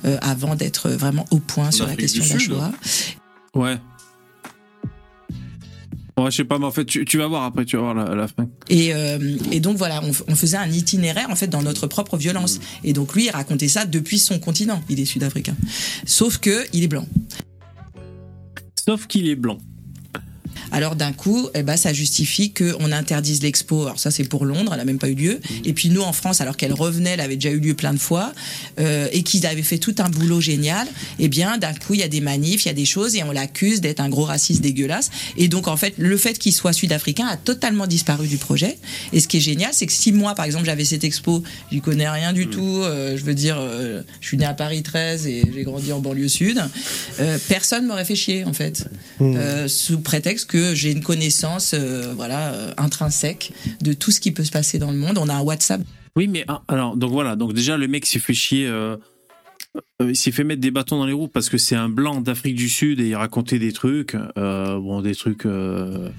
euh, avant d'être vraiment au point sur la question de la. Shoah. Ouais. Ouais, je sais pas, mais en fait, tu, tu vas voir après, tu vas voir la, la fin. Et, euh, et donc voilà, on, on faisait un itinéraire en fait dans notre propre violence. Et donc lui, il racontait ça depuis son continent. Il est sud-africain, sauf que il est blanc. Sauf qu'il est blanc. Alors d'un coup, eh ben, ça justifie qu'on interdise l'expo. Alors ça, c'est pour Londres, elle n'a même pas eu lieu. Et puis nous, en France, alors qu'elle revenait, elle avait déjà eu lieu plein de fois, euh, et qu'ils avaient fait tout un boulot génial, eh bien d'un coup, il y a des manifs, il y a des choses, et on l'accuse d'être un gros raciste dégueulasse. Et donc en fait, le fait qu'il soit sud-africain a totalement disparu du projet. Et ce qui est génial, c'est que si moi, par exemple, j'avais cette expo, j'y connais rien du tout, euh, je veux dire, euh, je suis né à Paris 13 et j'ai grandi en banlieue sud, personne m'aurait fait chier en fait euh, sous prétexte que j'ai une connaissance euh, voilà euh, intrinsèque de tout ce qui peut se passer dans le monde. On a un WhatsApp. Oui, mais ah, alors, donc voilà, donc déjà, le mec s'est fait chier. euh, euh, il s'est fait mettre des bâtons dans les roues parce que c'est un blanc d'Afrique du Sud et il racontait des trucs. euh, bon, des trucs. euh,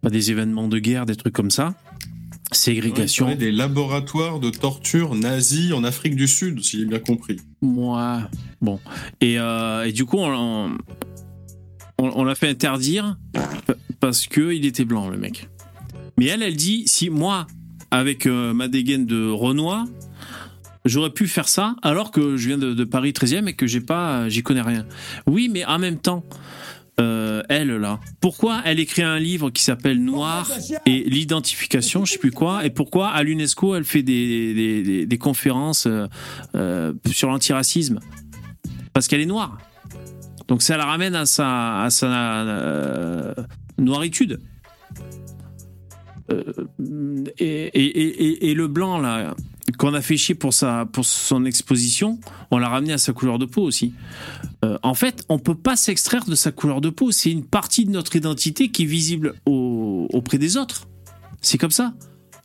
pas des événements de guerre, des trucs comme ça. Ségrégation. Ouais, des laboratoires de torture nazis en Afrique du Sud, si j'ai bien compris. Moi, bon. Et, euh, et du coup, on, on, l'a fait interdire parce que il était blanc, le mec. Mais elle, elle dit si moi, avec euh, ma dégaine de Renoir, j'aurais pu faire ça alors que je viens de, Paris 13e et que j'ai pas, j'y connais rien. Oui, mais en même temps. euh, elle là, pourquoi elle écrit un livre qui s'appelle Noir et l'identification, je sais plus quoi, et pourquoi à l'UNESCO elle fait des, des, conférences euh, sur l'antiracisme? Parce qu'elle est noire. Donc ça la ramène à sa, à euh, noiritude. Euh, et, le blanc, là, qu'on a fait chier pour, sa, pour son exposition, on l'a ramené à sa couleur de peau aussi. Euh, en fait, on peut pas s'extraire de sa couleur de peau. C'est une partie de notre identité qui est visible au- auprès des autres. C'est comme ça.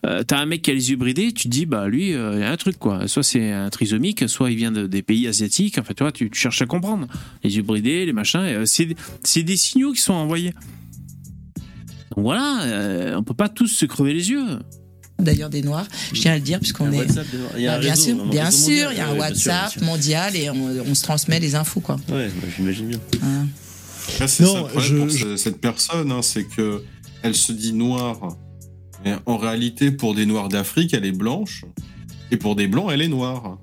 Euh, T'as un mec qui a les yeux bridés, tu te dis, bah lui, euh, il y a un truc quoi. Soit c'est un trisomique, soit il vient de- des pays asiatiques. Enfin, tu vois, tu, tu cherches à comprendre. Les yeux bridés, les machins, euh, c'est c'est des signaux qui sont envoyés. Donc voilà, euh, on peut pas tous se crever les yeux. D'ailleurs, des Noirs, je tiens à le dire, puisqu'on est. WhatsApp, il y a un bien réseau, sûr, un bien sûr, il y a un Ouais, WhatsApp sûr. mondial et on, on se transmet les infos, quoi. Ouais, bah, j'imagine bien. Là, c'est Non, ça le problème je- pour cette personne, hein, c'est que elle se dit noire. Mais en réalité, pour des noirs d'Afrique, elle est blanche. Et pour des blancs, elle est noire.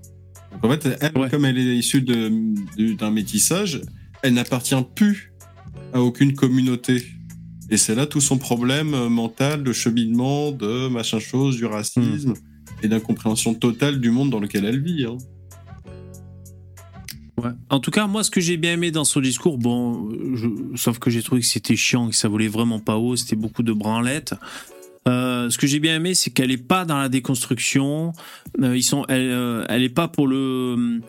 Donc en fait, elle, Ouais. comme elle est issue de- de- d'un métissage, elle n'appartient plus à aucune communauté. Et c'est là tout son problème euh, mental de cheminement, de machin chose, du racisme Hmm. et d'incompréhension totale du monde dans lequel elle vit. hein. Ouais. En tout cas, moi, ce que j'ai bien aimé dans son discours, bon, je- sauf que j'ai trouvé que c'était chiant, que ça volait vraiment pas haut, c'était beaucoup de branlettes. Euh, ce que j'ai bien aimé, c'est qu'elle est pas dans la déconstruction. Euh, ils sont, elle, euh, elle est pas pour le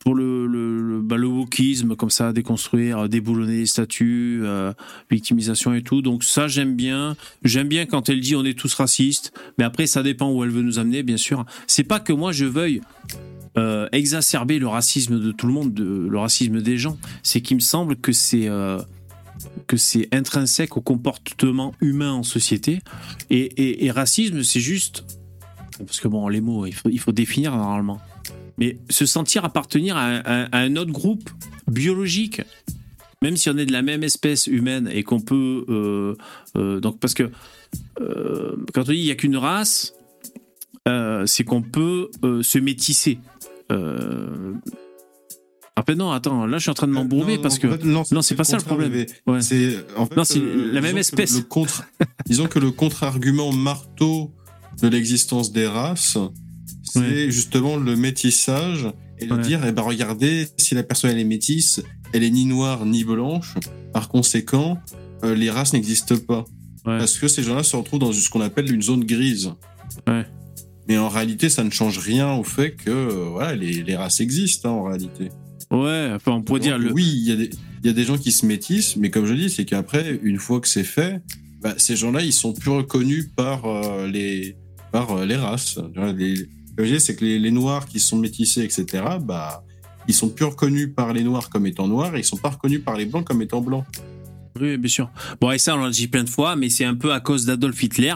pour le le, le, bah, wokisme comme ça, déconstruire, déboulonner les statuts, euh, victimisation et tout. Donc ça, j'aime bien. J'aime bien quand elle dit on est tous racistes. Mais après, ça dépend où elle veut nous amener, bien sûr. C'est pas que moi je veuille euh, exacerber le racisme de tout le monde, de, le racisme des gens. C'est qu'il me semble que c'est euh, que c'est intrinsèque au comportement humain en société. Et, racisme, c'est juste parce que bon, les mots, il faut, il faut définir normalement. Mais se sentir appartenir à, un- autre groupe biologique, même si on est de la même espèce humaine et qu'on peut euh, euh, donc parce que euh, quand on dit il y a qu'une race, c'est qu'on peut se métisser. Ah ben non, attends, là je suis en train de m'embourber parce en que fait, non, non, c'est pas ça le problème. Ouais. C'est en fait, Non, c'est euh, la même espèce. Le contre, disons que le contre-argument marteau de l'existence des races, c'est Ouais. justement le métissage et de Ouais. dire, eh ben regardez, si la personne elle est métisse, elle est ni noire ni blanche. Par conséquent, euh, les races n'existent pas Ouais. parce que ces gens-là se retrouvent dans ce qu'on appelle une zone grise. Mais en réalité, ça ne change rien au fait que euh, voilà, les, les races existent hein, en réalité. Ouais, enfin, on pourrait dire le. Oui, il y, a des- y a des gens qui se métissent, mais comme je dis, c'est qu'après, une fois que c'est fait, bah, ces gens-là, ils sont plus reconnus par euh, les par euh, les races. Les, c'est que les, les noirs qui sont métissés, etc., bah, ils sont plus reconnus par les noirs comme étant noirs, et ils sont pas reconnus par les blancs comme étant blancs. Oui, bien sûr. Bon, et ça, on l'a dit plein de fois, mais c'est un peu à cause d'Adolf Hitler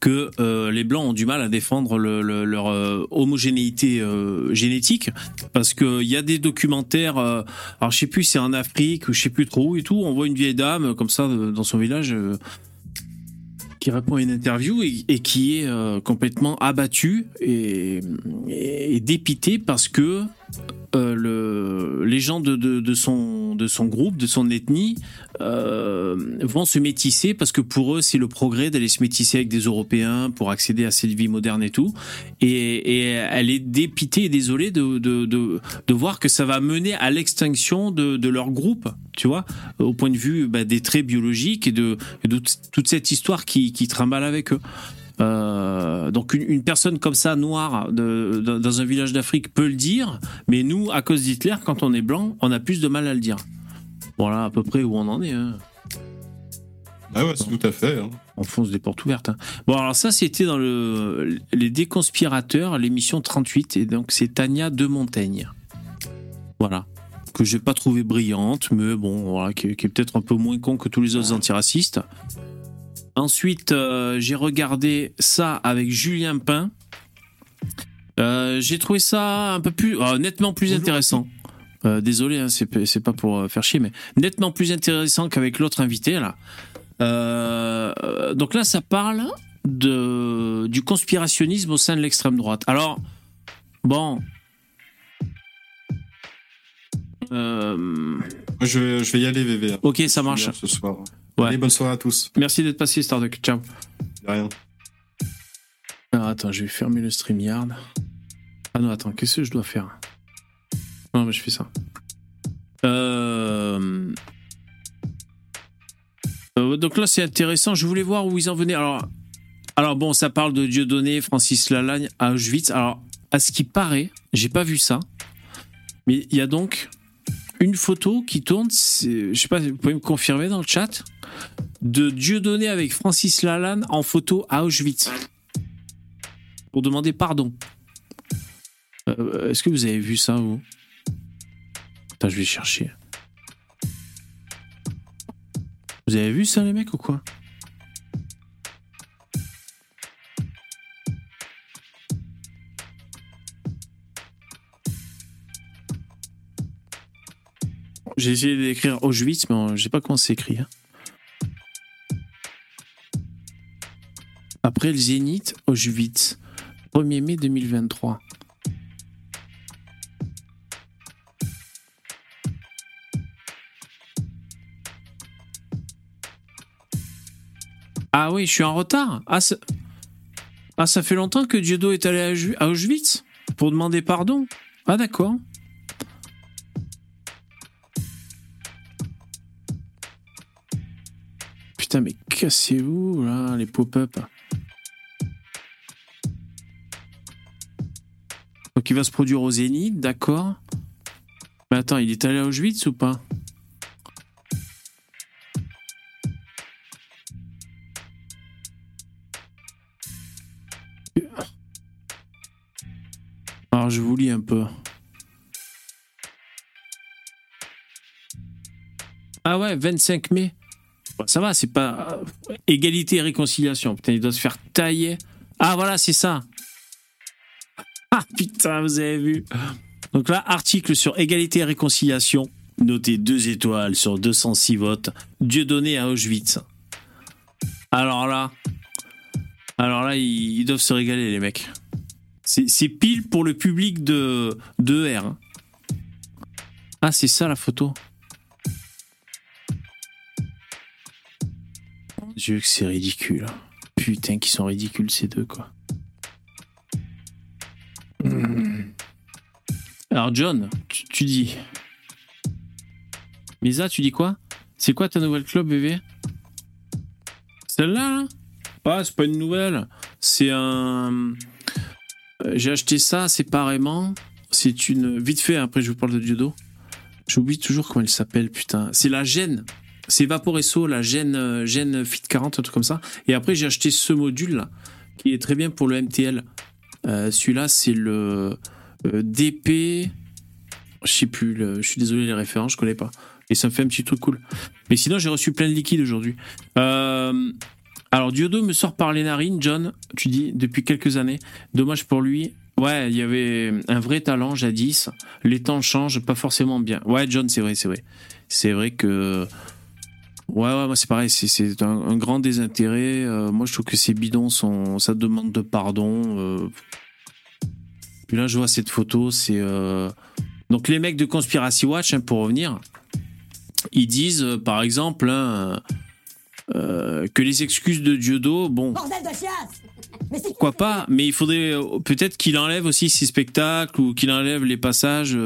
que euh, les blancs ont du mal à défendre le- le- leur euh, homogénéité euh, génétique. Parce que il y a des documentaires alors je sais plus c'est en Afrique ou je sais plus trop où et tout on voit une vieille dame comme ça dans son village qui répond à une interview et, qui est complètement abattue et, et dépitée parce que euh, le, les gens de, son, groupe, de son ethnie, euh, vont se métisser parce que pour eux, c'est le progrès d'aller se métisser avec des Européens pour accéder à cette vie moderne et tout. Et, elle est dépitée et désolée de, voir que ça va mener à l'extinction de, leur groupe, tu vois, au point de vue bah, des traits biologiques et de, et de toute cette histoire qui, qui trimballe avec eux. Euh, donc une, une, personne comme ça, noire, de, de, dans un village d'Afrique, peut le dire, mais nous, à cause d'Hitler, quand on est blanc, on a plus de mal à le dire. Voilà à peu près où on en est. Hein. Ah ouais, c'est tout à fait. Hein. On fonce des portes ouvertes. Hein. Bon, alors ça, c'était dans le, les déconspirateurs, l'émission 38, et donc c'est Tania de Montaigne. Voilà. Que j'ai pas trouvé brillante, mais bon, voilà, qui, qui est peut-être un peu moins con que tous les autres antiracistes. Ensuite, euh, j'ai regardé ça avec Julien Pain. Euh, j'ai trouvé ça un peu plus, euh, nettement plus Bonjour. intéressant. Désolé, hein, c'est pas pour faire chier, mais nettement plus intéressant qu'avec l'autre invité là. Donc là, ça parle de du conspirationnisme au sein de l'extrême droite. Alors, bon. Euh, je, vais- je vais y aller, VV. ok, ça marche. Ce soir. Ouais. Allez, bonne soirée à tous. Merci d'être passé, Starduck. Ciao. De rien. Alors, attends, je vais fermer le StreamYard. Ah non, attends, qu'est-ce que je dois faire? Non, mais je fais ça. Euh... Euh, donc là, c'est intéressant. Je voulais voir où ils en venaient. Alors, alors bon, ça parle de Dieudonné, Francis Lalagne à Auschwitz. Alors, à ce qui paraît, j'ai pas vu ça, mais il y a donc une photo qui tourne, je sais pas, vous pouvez me confirmer dans le chat, de Dieudonné avec Francis Lalanne en photo à Auschwitz pour demander pardon. Euh, Est-ce que vous avez vu ça, vous? Attends, je vais chercher. Vous avez vu ça, les mecs, ou quoi? J'ai essayé d'écrire Auschwitz, mais je sais pas comment c'est hein. Après le Zénith, Auschwitz. 1er mai 2023. Ah oui, je suis en retard. Ah, ça, ah, ça fait longtemps que Dieudo est allé à Auschwitz pour demander pardon. Ah d'accord. Putain, mais cassez-vous là, les pop-up. Donc il va se produire au Zénith, d'accord. Mais attends, il est allé à Auschwitz ou pas? Alors je vous lis un peu. Ah ouais, 25 mai. Ça va, c'est pas euh, égalité et réconciliation. Putain, il doit se faire tailler. Ah voilà, c'est ça. Ah putain, vous avez vu. Donc là, article sur égalité et réconciliation. Noté 2 étoiles sur 206 votes. Dieu donné à Auschwitz. Alors là, alors là, ils, doivent se régaler, les mecs. C'est pile pour le public de, de ER. hein. Ah, c'est ça la photo. Que c'est ridicule. Putain, qu'ils sont ridicules ces deux, quoi. Hmm. Alors, John, tu, dis. Misa, tu dis quoi? C'est quoi ta nouvelle club, bébé Celle-là, là? Ah, c'est pas une nouvelle. C'est un. Euh, J'ai acheté ça séparément. C'est une. Vite fait, après je vous parle de judo. J'oublie toujours comment elle s'appelle, putain. C'est la gêne. C'est Vaporesso, la gêne, euh, Fit 40, un truc comme ça. Et après, j'ai acheté ce module là, qui est très bien pour le MTL. Euh, Celui-là, c'est le euh, DP. Je sais plus, je suis désolé, les références, je connais pas. Et ça me fait un petit truc cool. Mais sinon, j'ai reçu plein de liquide aujourd'hui. Alors, Diodo me sort par les narines, John, tu dis, depuis quelques années. Dommage pour lui. Ouais, il y avait un vrai talent jadis. Les temps changent, pas forcément bien. Ouais, John, c'est vrai, c'est vrai. C'est vrai que. Ouais, ouais, moi c'est pareil, c'est- un, un grand désintérêt. Euh, moi je trouve que ces bidons sont. Ça demande de pardon. euh. Puis là, je vois cette photo, c'est. euh, Donc les mecs de Conspiracy Watch, hein, pour revenir, ils disent, par exemple, hein, que les excuses de Dieudo, bon. Bordel de chiasse Mais Pourquoi pas Mais il faudrait peut-être qu'il enlève aussi ses spectacles ou qu'il enlève les passages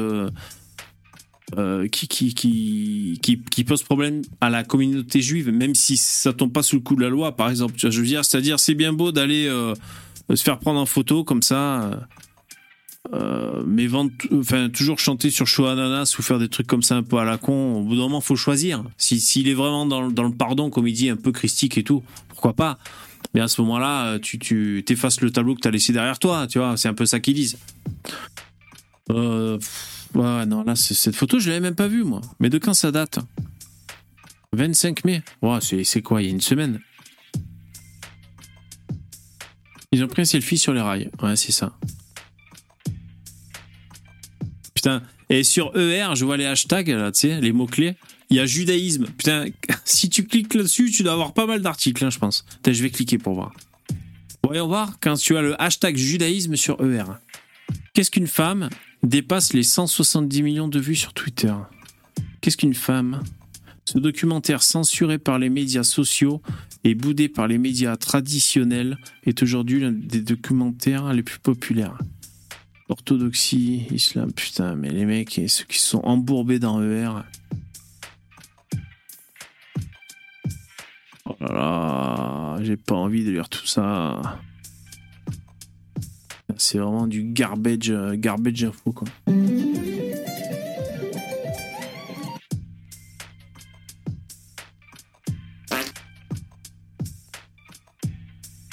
euh, euh, qui, posent problème à la communauté juive, même si ça tombe pas sous le coup de la loi, par exemple. Je veux dire, c'est-à-dire, c'est bien beau d'aller euh, se faire prendre en photo comme ça. euh, euh, mais vendre, enfin, toujours chanter sur Show Ananas ou faire des trucs comme ça un peu à la con, au bout d'un moment, faut choisir. Si- S'il est vraiment dans, le- pardon, comme il dit, un peu christique et tout, pourquoi pas? Mais à ce moment-là, euh, tu, tu t'effaces le tableau que tu as laissé derrière toi, tu vois, c'est un peu ça qu'ils disent. Euh, ouais, non, là, cette photo, je l'avais même pas vue, moi. Mais de quand ça date 25 mai. Ouais, c'est, c'est quoi, il y a une semaine Ils ont pris un selfie sur les rails. Ouais, c'est ça. Putain. Et sur ER, je vois les hashtags, là, tu sais, les mots-clés. Il y a judaïsme. Putain, si tu cliques là-dessus, tu dois avoir pas mal d'articles, hein, je pense. Je vais cliquer pour voir. Voyons voir quand tu as le hashtag judaïsme sur ER. Qu'est-ce qu'une femme dépasse les 170 millions de vues sur Twitter? Qu'est-ce qu'une femme? Ce documentaire censuré par les médias sociaux et boudé par les médias traditionnels est aujourd'hui l'un des documentaires les plus populaires. Orthodoxie, islam, putain, mais les mecs, et ceux qui sont embourbés dans ER. Oh là là, j'ai pas envie de lire tout ça. C'est vraiment du garbage, euh, garbage info, quoi.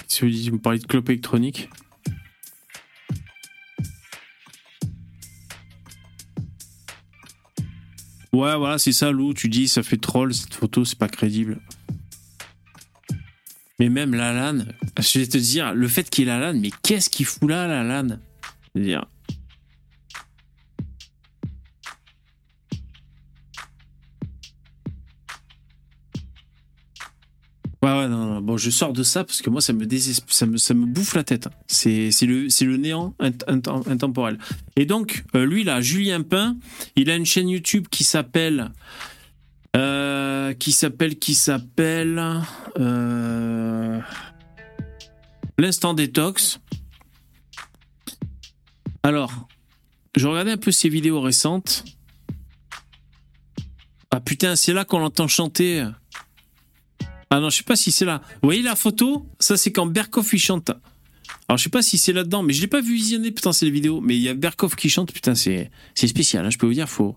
Si vous dites, vous parlez de clope électronique. Ouais, voilà, c'est ça, Lou. Tu dis, ça fait troll cette photo, c'est pas crédible. Mais même la LAN, je vais te dire, le fait qu'il y ait mais qu'est-ce qu'il fout là, la LAN Je veux dire. Ouais, ouais, non, non. Bon, je sors de ça parce que moi, ça me, ça me, ça me bouffe la tête. C'est le, le néant int- int- intemporel. Et donc, euh, lui, là, Julien Pain, il a une chaîne YouTube qui s'appelle. Euh, qui s'appelle. Qui s'appelle. euh, L'instant détox. Alors, je regardais un peu ses vidéos récentes. Ah putain, c'est là qu'on l'entend chanter. Ah non, je sais pas si c'est là. Vous voyez la photo? Ça, c'est quand Berkoff il chante. Alors, je sais pas si c'est là-dedans, mais je l'ai pas vu visionner potentiellement les vidéos. Mais il y a Berkoff qui chante, putain, c'est c'est spécial. hein, je peux vous dire, faut.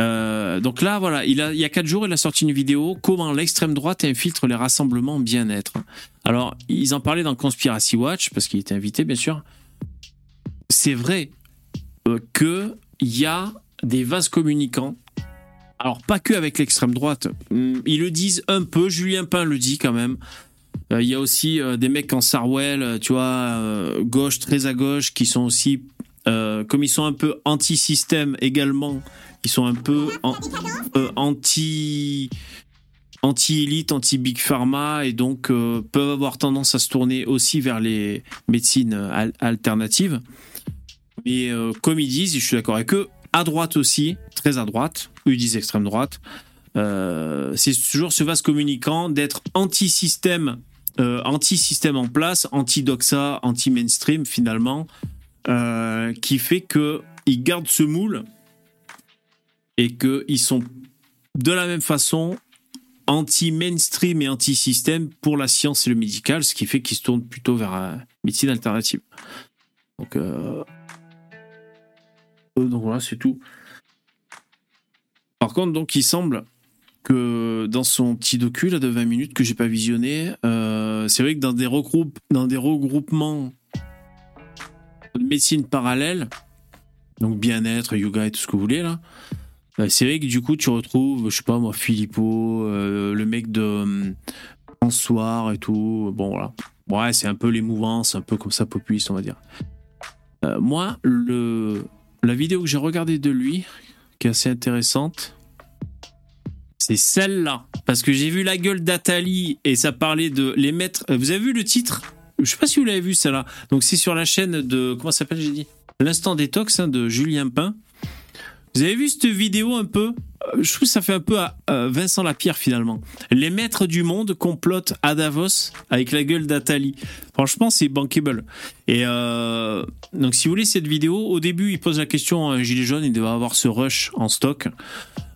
Euh, donc là, voilà, il, y a 4 jours, il a sorti une vidéo comment l'extrême droite infiltre les rassemblements bien-être. Alors, ils en parlaient dans Conspiracy Watch, parce qu'il était invité, bien sûr. C'est vrai euh, que il y a des vases communicants. Alors, pas que avec l'extrême droite. Hum, Ils le disent un peu, Julien Pain le dit quand même. Euh, Il y a aussi des mecs en Sarwell, tu vois, gauche, très à gauche, qui sont aussi, euh, comme ils sont un peu anti-système également, ils sont un peu euh, anti anti-élite, anti-big pharma et donc euh, peuvent avoir tendance à se tourner aussi vers les médecines al- alternatives. Mais comme ils disent, et je suis d'accord avec eux, à droite aussi, très à droite, ils disent extrême droite, c'est toujours ce vase communicant d'être anti-système, anti-système en place, anti-doxa, anti-mainstream finalement, euh, qui fait que ils gardent ce moule et qu'ils sont de la même façon anti-mainstream et anti-système pour la science et le médical, ce qui fait qu'ils se tournent plutôt vers la médecine alternative. Donc, euh, euh, voilà, c'est tout. Par contre, donc il semble que dans son petit docu de 20 minutes que j'ai pas visionné, c'est vrai que dans des, dans des regroupements médecine parallèle, donc bien-être, yoga et tout ce que vous voulez là, euh, c'est vrai que du coup tu retrouves, je sais pas moi, Philippot, euh, le mec de euh, François et tout, bon voilà. Ouais, c'est un peu les mouvances, un peu comme ça populiste on va dire. Euh, moi, le, la vidéo que j'ai regardée de lui, qui est assez intéressante, c'est celle-là. Parce que j'ai vu la gueule d'Atali et ça parlait de les mettre. euh, Vous avez vu le titre? Je sais pas si vous l'avez vu, celle-là. Donc c'est sur la chaîne de. Comment s'appelle, j'ai dit? L'instant détox hein, de Julien Pain. Vous avez vu cette vidéo un peu? Euh, Je trouve que ça fait un peu à Vincent Lapierre finalement. Les maîtres du monde complotent à Davos avec la gueule d'Atali. Franchement, c'est bankable. Et euh, donc, si vous voulez cette vidéo, au début, il pose la question à un gilet jaune. Il devait avoir ce rush en stock.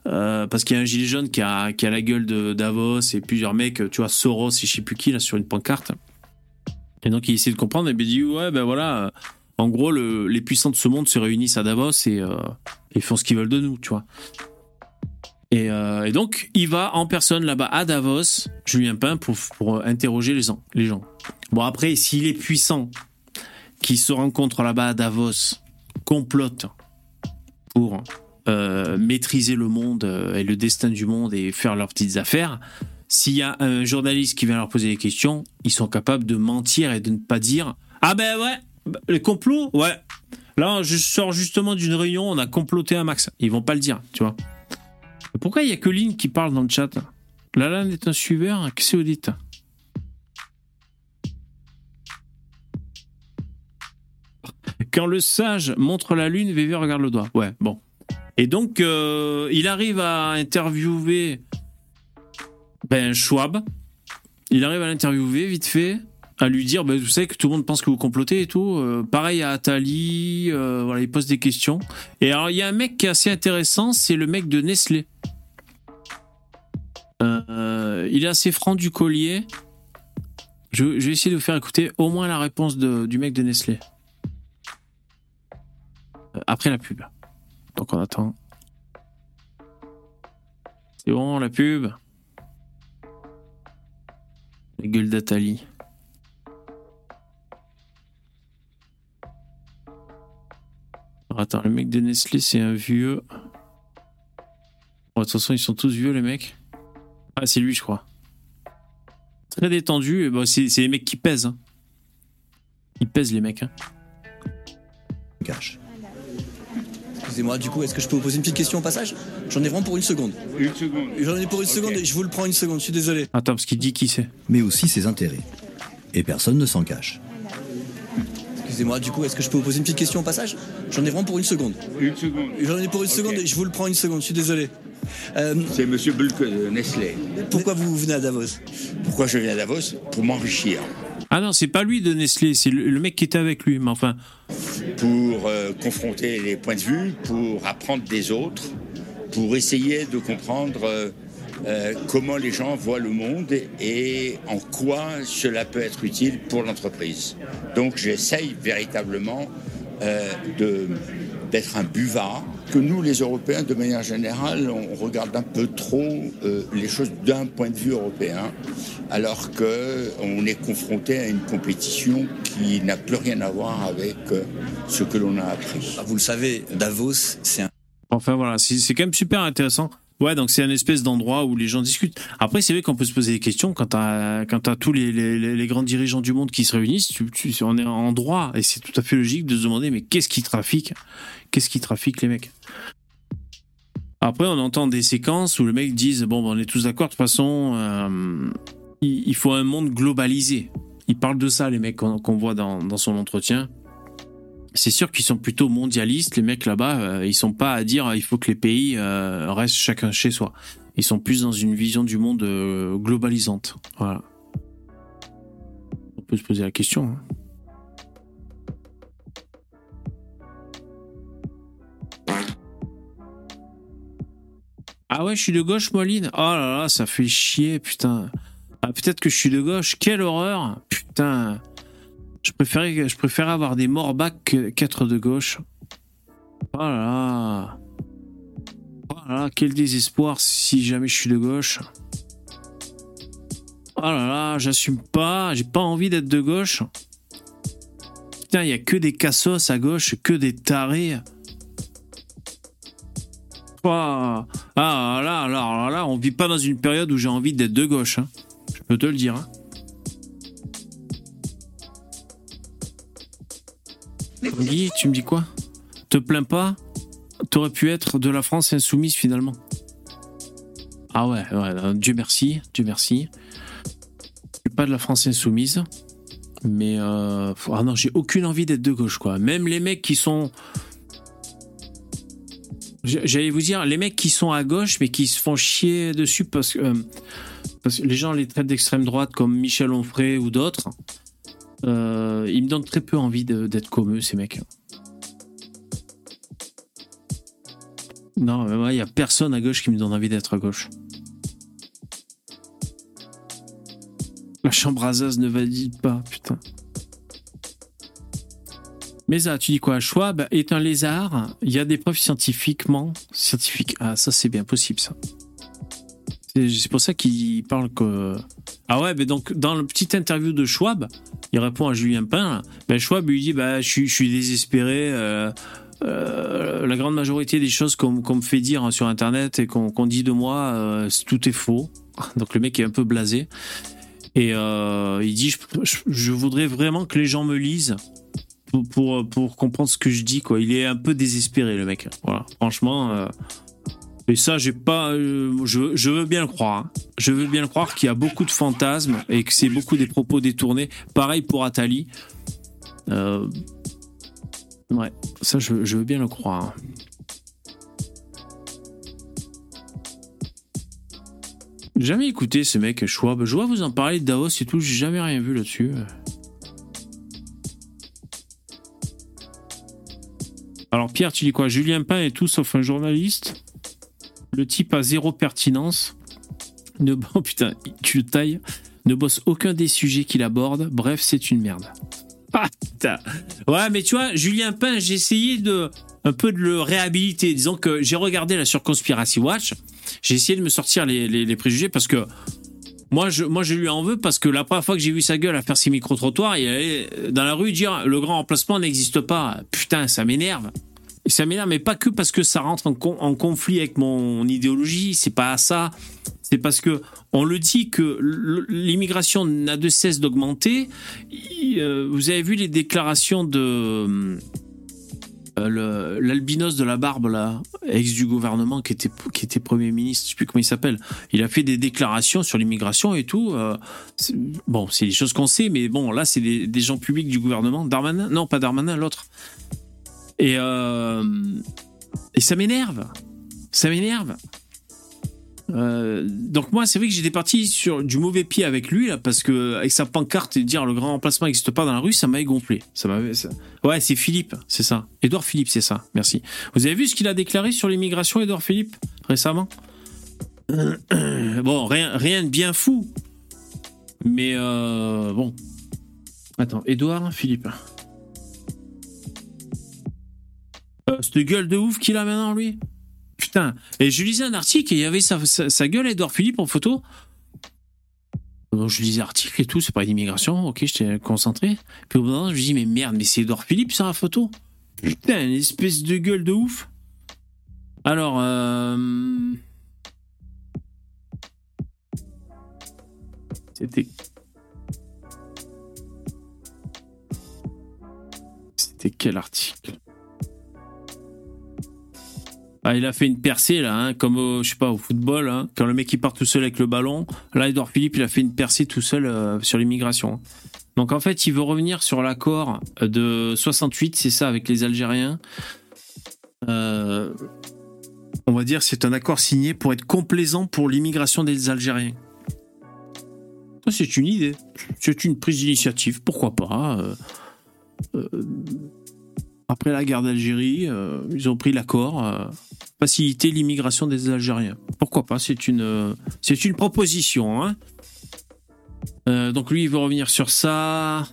Euh, parce qu'il y a un gilet jaune qui a, qui a la gueule de Davos et plusieurs mecs, tu vois, Soros et je sais plus qui, là, sur une pancarte. Et donc, il essaie de comprendre et il dit, ouais, ben voilà, en gros, le- les puissants de ce monde se réunissent à Davos et, euh, et font ce qu'ils veulent de nous, tu vois. Et, euh, donc, il va en personne là-bas à Davos, Julien Pain, pour, pour interroger les gens, les gens. Bon, après, s'il est puissant, qui se rencontrent là-bas à Davos, complotent pour euh, maîtriser le monde et le destin du monde et faire leurs petites affaires, s'il y a un journaliste qui vient leur poser des questions, ils sont capables de mentir et de ne pas dire Ah ben ouais, bah, les complots, ouais. Là, je sors justement d'une réunion, on a comploté un max. Ils vont pas le dire, tu vois. Pourquoi il y a que Lynn qui parle dans le chat? Lalan est un suiveur, qu'est-ce que Quand le sage montre la lune, VV regarde le doigt. Ouais, bon. Et donc, euh, il arrive à interviewer ben, Schwab. Il arrive à l'interviewer vite fait, à lui dire ben, Vous savez que tout le monde pense que vous complotez et tout. Euh, pareil à Atali, euh, voilà, il pose des questions. Et alors, il y a un mec qui est assez intéressant c'est le mec de Nestlé. Euh, il est assez franc du collier. Je Je, vais essayer de vous faire écouter au moins la réponse de- du mec de Nestlé. Après la pub. Donc on attend. C'est bon, la pub. La gueule d'Atali. Alors, attends, le mec de Nestlé, c'est un vieux. Bon, façon, ils sont tous vieux, les mecs. Ah, c'est lui, je crois. Très détendu. et bon, c'est les mecs qui pèsent. hein. Ils pèsent, les mecs. hein. Excusez-moi, du coup, est-ce que je peux vous poser une petite question au passage? J'en ai vraiment pour une seconde. Une seconde. J'en ai pour une seconde et je vous le prends une seconde, je suis désolé. Attends, parce qu'il dit qui c'est. mais aussi ses intérêts. Et personne ne s'en cache. Excusez-moi, du coup, est-ce que je peux vous poser une petite question au passage? J'en ai vraiment pour une seconde. Une seconde. J'en ai pour une seconde et je vous le prends une seconde, je suis désolé. Euh, C'est Monsieur Bulke de Nestlé. pourquoi vous venez à Davos? Pourquoi je viens à Davos? Pour m'enrichir. Ah non, c'est pas lui de Nestlé, c'est le, mec qui était avec lui. Mais enfin, Pour euh, confronter les points de vue, pour apprendre des autres, pour essayer de comprendre euh, euh, comment les gens voient le monde et en quoi cela peut être utile pour l'entreprise. Donc j'essaye véritablement de- d'être un buvard, que nous les Européens de manière générale, on regarde un peu trop euh, les choses d'un point de vue européen, alors qu'on est confronté à une compétition qui n'a plus rien à voir avec euh, ce que l'on a appris. Vous le savez, Davos, c'est un enfin voilà, c'est quand même super intéressant. Ouais, donc c'est un espèce d'endroit où les gens discutent. Après, c'est vrai qu'on peut se poser des questions quand t'as tous les, grands dirigeants du monde qui se réunissent. Tu, on est en droit et c'est tout à fait logique de se demander mais qu'est-ce qui trafique Qu'est-ce qui trafique les mecs? Après, on entend des séquences où le mec disent bon, ben, on est tous d'accord. De toute façon, euh, il, faut un monde globalisé. Il parle de ça, les mecs qu'on voit dans son entretien. C'est sûr qu'ils sont plutôt mondialistes, les mecs là-bas. euh, ils sont pas à dire il faut que les pays euh, restent chacun chez soi. Ils sont plus dans une vision du monde euh, globalisante. Voilà. On peut se poser la question. hein. Ah ouais, je suis de gauche, Moline? Oh là là, ça fait chier, putain. Ah, peut-être que je suis de gauche. Quelle horreur. Putain. Je préférais, avoir des morbacs que- qu'être de gauche. Oh là là. Oh là là, quel désespoir si jamais je suis de gauche. Oh là là, j'assume pas, j'ai pas envie d'être de gauche. Putain, il y a que des cassos à gauche, que des tarés. Oh. Ah là, là, là, là, on vit pas dans une période où j'ai envie d'être de gauche. hein. Je peux te le dire. hein. Guy, tu me dis quoi? Te plains pas T'aurais pu être de la France insoumise finalement. Ah ouais, ouais, euh, Dieu merci, Dieu merci. Je suis pas de la France insoumise, mais euh, ah non, j'ai aucune envie d'être de gauche quoi. Même les mecs qui sont, j'allais vous dire, les mecs qui sont à gauche mais qui se font chier dessus parce que, euh, parce que les gens les traitent d'extrême droite comme Michel Onfray ou d'autres. Euh, ils me donnent très peu envie d'être comme eux ces mecs. Non, mais moi, il y a personne à gauche qui me donne envie d'être à gauche. La chambre à Zaz ne valide pas, putain. Mais ça, tu dis quoi? Schwab est un lézard. Il y a des preuves scientifiquement. Scientifiques. Ah, ça, c'est bien possible, ça. C'est pour ça qu'il parle que. Ah ouais, mais donc, dans le petit interview de Schwab, il répond à Julien Pain. là. Ben, Schwab lui dit bah, je, suis, désespéré. euh, euh, la grande majorité des choses qu'on me fait dire sur Internet et qu'on dit de moi, euh, tout est faux. Donc le mec est un peu blasé. Et il dit, je voudrais vraiment que les gens me lisent pour, pour, pour comprendre ce que je dis. Quoi. Il est un peu désespéré, le mec. Voilà, franchement. Et ça, j'ai pas. euh, je, veux bien le croire. hein. Je veux bien le croire qu'il y a beaucoup de fantasmes et que c'est beaucoup des propos détournés. Pareil pour Atali. Euh, ouais, ça, je, veux bien le croire. J'ai Jamais écouté ce mec Schwab. Je vois vous en parler de Davos et tout, j'ai jamais rien vu là-dessus. Alors Pierre, tu dis quoi? Julien Pain est tout sauf un journaliste? Le type a zéro pertinence. Ne, oh putain, tu le tailles. ne bosse aucun des sujets qu'il aborde. Bref, c'est une merde. Ah. Ouais, mais tu vois, Julien Pain, j'ai essayé de un peu de le réhabiliter. Disons que j'ai regardé là sur Conspiracy Watch. J'ai essayé de me sortir les, les- les préjugés parce que moi je, moi, je lui en veux parce que la première fois que j'ai vu sa gueule à faire ses micro-trottoirs, il allait dans la rue dire le grand remplacement n'existe pas. Putain, ça m'énerve. Ça m'énerve, mais pas que parce que ça rentre en, con- en conflit avec mon idéologie. C'est pas ça. C'est parce que on le dit que l'immigration n'a de cesse d'augmenter. Euh, Vous avez vu les déclarations de euh, l'albinos de la barbe là, ex du gouvernement qui était qui était premier ministre, je sais plus comment il s'appelle. Il a fait des déclarations sur l'immigration et tout. euh, bon, c'est des choses qu'on sait, mais bon, là c'est des, des gens publics du gouvernement. Darmanin, non pas Darmanin, l'autre. Et euh, et ça m'énerve, ça m'énerve. Euh, donc moi, c'est vrai que j'étais parti sur du mauvais pied avec lui là, parce que avec sa pancarte et dire le grand remplacement n'existe pas dans la rue, ça m'avait gonflé. Ça m'avait. Ouais, c'est Philippe, c'est ça. Édouard Philippe, c'est ça. Merci. Vous avez vu ce qu'il a déclaré sur l'immigration, Édouard Philippe, récemment? Bon, rien, rien de bien fou, mais euh, bon. Attends, Édouard Philippe. Euh, cette gueule de ouf qu'il a maintenant, lui. Putain. Et je lisais un article et il y avait sa, gueule, Edouard Philippe, en photo. Donc, je lisais l'article et tout, c'est pas l'immigration, ok, j'étais concentré. Puis au bout d'un moment, je me dis, mais merde, mais c'est Edouard Philippe sur la photo Putain, une espèce de gueule de ouf. Alors, euh... C'était. C'était quel article? Ah, il a fait une percée là, hein, comme au, je sais pas au football, hein, quand le mec il part tout seul avec le ballon. Là, Edouard Philippe, il a fait une percée tout seul euh, sur l'immigration. Donc en fait, il veut revenir sur l'accord de 68, c'est ça, avec les Algériens. Euh, on va dire, c'est un accord signé pour être complaisant pour l'immigration des Algériens. C'est une idée, c'est une prise d'initiative, pourquoi pas. euh, après la guerre d'Algérie, euh, ils ont pris l'accord, euh, faciliter l'immigration des Algériens. Pourquoi pas? C'est une, euh, une proposition. hein. Euh, donc lui, il veut revenir sur ça.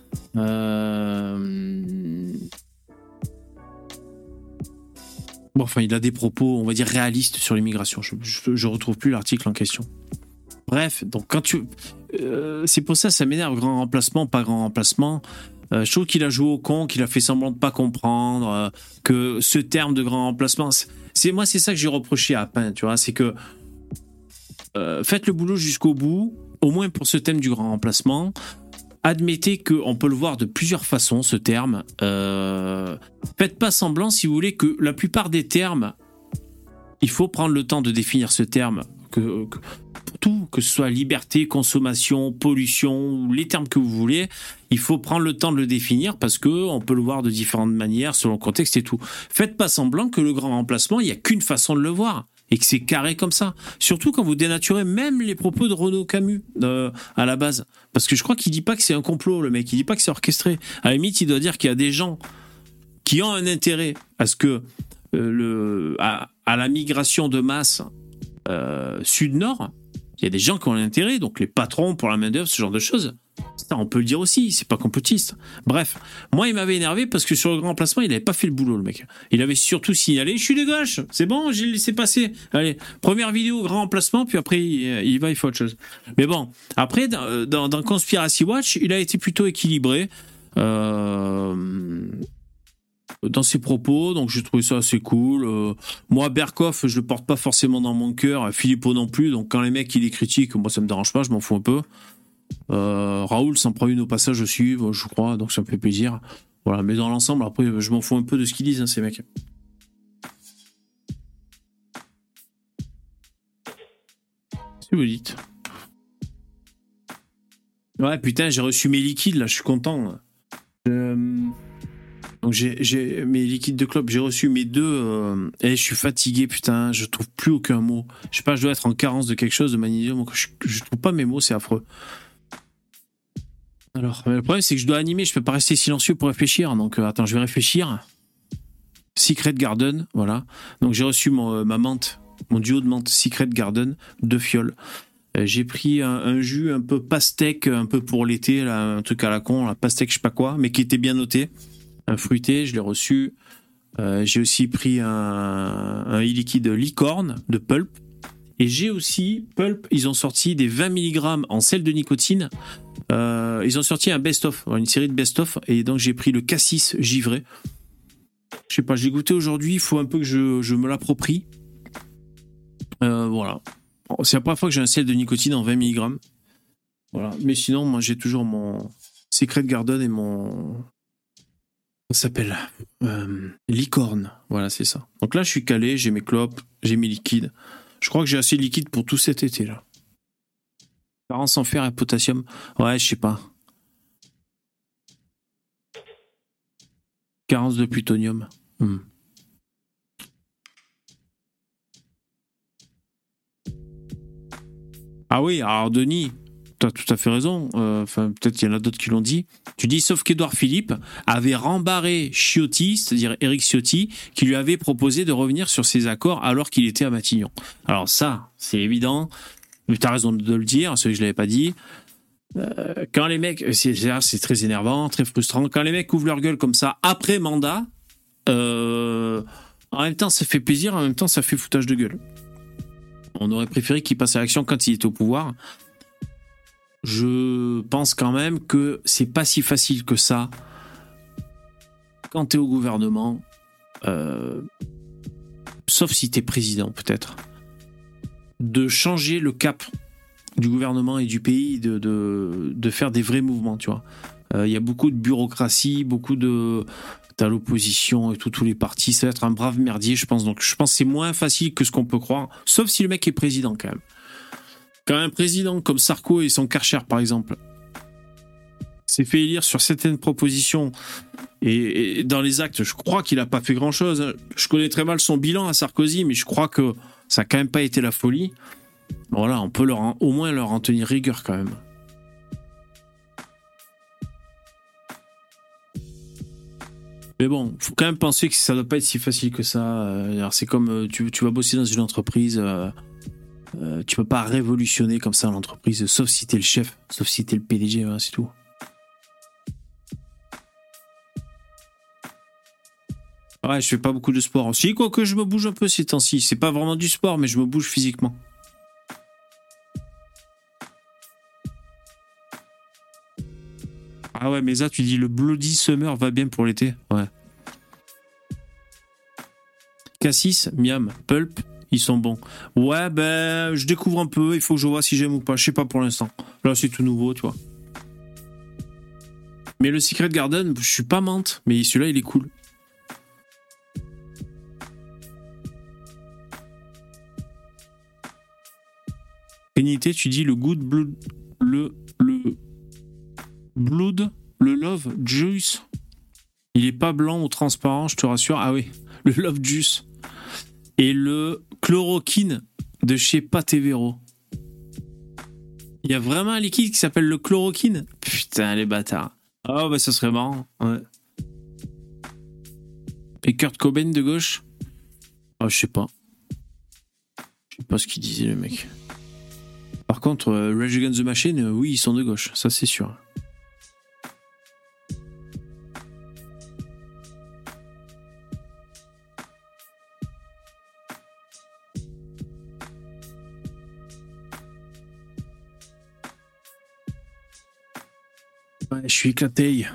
Bon, enfin, il a des propos, on va dire, réalistes sur l'immigration. Je, je, je retrouve plus l'article en question. Bref, donc quand tu, c'est pour ça, ça m'énerve. Grand remplacement, pas grand remplacement. Euh, je trouve qu'il a joué au con, qu'il a fait semblant de pas comprendre euh, que ce terme de grand remplacement, c'est- moi, c'est ça que j'ai reproché à Pain, tu vois, c'est que euh, faites le boulot jusqu'au bout, au moins pour ce thème du grand remplacement. Admettez qu'on peut le voir de plusieurs façons, ce terme. Euh, faites pas semblant, si vous voulez, que la plupart des termes, il faut prendre le temps de définir ce terme. Que, tout, que ce soit liberté, consommation, pollution, les termes que vous voulez, il faut prendre le temps de le définir parce que on peut le voir de différentes manières selon le contexte et tout. Faites pas semblant que le grand remplacement, il y a qu'une façon de le voir et que c'est carré comme ça. Surtout quand vous dénaturez même les propos de Renaud Camus euh, à la base, parce que je crois qu'il dit pas que c'est un complot, le mec. Il dit pas que c'est orchestré. À la limite, il doit dire qu'il y a des gens qui ont un intérêt à ce que euh, à, la migration de masse euh, sud-nord, il y a des gens qui ont un intérêt, donc les patrons pour la main d'œuvre, ce genre de choses. On peut le dire aussi, c'est pas complotiste. Bref, moi, il m'avait énervé parce que sur le grand placement, il avait pas fait le boulot, le mec. Il avait surtout signalé, je suis de gauche, c'est bon, j'ai laissé passer. Allez, première vidéo, grand emplacement, puis après, il, va, il fait autre chose. Mais bon, après, dans Conspiracy Watch, il a été plutôt équilibré. Euh, dans ses propos, donc j'ai trouvé ça assez cool. Euh, moi, Berkoff, je le porte pas forcément dans mon cœur, Philippot non plus, donc quand les mecs ils les critiquent, moi ça me dérange pas, je m'en fous un peu. Euh, Raoul s'en prend une au passage aussi, je crois, donc ça me fait plaisir. Voilà, mais dans l'ensemble, après, je m'en fous un peu de ce qu'ils disent, hein, ces mecs. Si vous dites? Ouais, putain, j'ai reçu mes liquides là, je suis content. Euh, Donc j'ai, mes liquides de clope, j'ai reçu mes deux. euh, Et je suis fatigué, putain, je trouve plus aucun mot. Je sais pas, je dois être en carence de quelque chose de magnésium. Je, je trouve pas mes mots, c'est affreux. Alors, le problème c'est que je dois animer, je peux pas rester silencieux pour réfléchir. Donc euh, attends, je vais réfléchir. Secret Garden, voilà. Donc j'ai reçu mon, euh, ma menthe, mon duo de menthe Secret Garden, deux fioles. Euh, j'ai pris un, jus un peu pastèque, un peu pour l'été, un truc à la con, la pastèque, je sais pas quoi, mais qui était bien noté. Un fruité, je l'ai reçu. J'ai aussi pris un, un e-liquide licorne de Pulp. Et j'ai aussi, Pulp, ils ont sorti des 20 mg en sel de nicotine. Euh, ils ont sorti un best-of, une série de best-of. Et donc j'ai pris le cassis givré. Je sais pas, j'ai goûté aujourd'hui, il faut un peu que je, me l'approprie. Euh, voilà. C'est la première fois que j'ai un sel de nicotine en 20 mg. Voilà. Mais sinon, moi j'ai toujours mon Secret Garden et mon. Ça s'appelle euh, licorne. Voilà, c'est ça. Donc là, je suis calé, j'ai mes clopes, j'ai mes liquides. Je crois que j'ai assez de liquide pour tout cet été là. Carence en fer et potassium. Ouais, je sais pas. Carence de plutonium. Hmm. Ah oui, alors Denis, tu as tout à fait raison. Euh, Enfin, peut-être qu'il y en a d'autres qui l'ont dit. Tu dis, sauf qu'Edouard Philippe avait rembarré Ciotti, c'est-à-dire Éric Ciotti, qui lui avait proposé de revenir sur ses accords alors qu'il était à Matignon. Alors ça, c'est évident. Mais tu as raison de le dire, ce que je l'avais pas dit. Euh, quand les mecs, c'est c'est très énervant, très frustrant. Quand les mecs ouvrent leur gueule comme ça après mandat, euh, en même temps ça fait plaisir, en même temps ça fait foutage de gueule. On aurait préféré qu'il passe à l'action quand il était au pouvoir. Je pense quand même que c'est pas si facile que ça quand tu es au gouvernement, euh, sauf si tu es président peut-être, de changer le cap du gouvernement et du pays, de, de, de faire des vrais mouvements, tu vois. Euh, Il y a beaucoup de bureaucratie, beaucoup de... T'as l'opposition et tous les partis, ça va être un brave merdier, je pense. Donc je pense que c'est moins facile que ce qu'on peut croire, sauf si le mec est président quand même. Quand un président comme Sarko et son Karcher, par exemple, s'est fait élire sur certaines propositions et, et dans les actes, je crois qu'il n'a pas fait grand-chose. Je connais très mal son bilan à Sarkozy, mais je crois que ça n'a quand même pas été la folie. Voilà, on peut leur au moins leur en tenir rigueur quand même. Mais bon, faut quand même penser que ça doit pas être si facile que ça. Euh, C'est comme euh, tu, vas bosser dans une entreprise, euh, tu peux pas révolutionner comme ça l'entreprise, sauf si t'es le chef, sauf si t'es le PDG, voilà, c'est tout. Ouais, je fais pas beaucoup de sport. Si, quoique je me bouge un peu ces temps-ci. C'est pas vraiment du sport, mais je me bouge physiquement. Ah ouais, mais ça, tu dis le Bloody Summer va bien pour l'été. Ouais. Cassis, Miam, Pulp, ils sont bons. Ouais, ben, je découvre un peu. Il faut que je vois si j'aime ou pas. Je sais pas pour l'instant. Là, c'est tout nouveau, tu vois. Mais le Secret Garden, je suis pas menthe, mais celui-là, il est cool. Tu dis le good blood, le le blood, le love juice. Il est pas blanc ou transparent, je te rassure. Ah oui, le love juice et le chloroquine de chez Patevero. Il y a vraiment un liquide qui s'appelle le chloroquine? Putain, les bâtards. Ah bah ça serait marrant. Et Kurt Cobain de gauche? Ah, je sais pas. Je sais pas ce qu'il disait le mec. Par contre, euh, Rage Against the Machine, euh, oui, ils sont de gauche, ça c'est sûr. Ouais, je suis éclaté.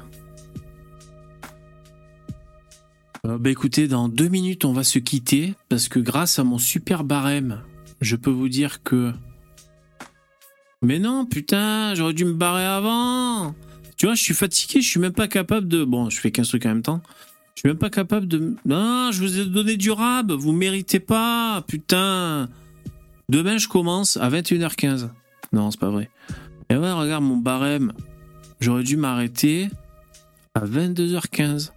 Euh, bah écoutez, dans deux minutes, on va se quitter parce que grâce à mon super barème, je peux vous dire que. Mais non, putain, j'aurais dû me barrer avant. Tu vois, je suis fatigué, je suis même pas capable de. Bon, je fais 15 trucs en même temps. Je suis même pas capable de. Non, je vous ai donné du rab, vous méritez pas, putain. Demain, je commence à 21h15. Non, c'est pas vrai. Et ouais, regarde mon barème. J'aurais dû m'arrêter à 22h15.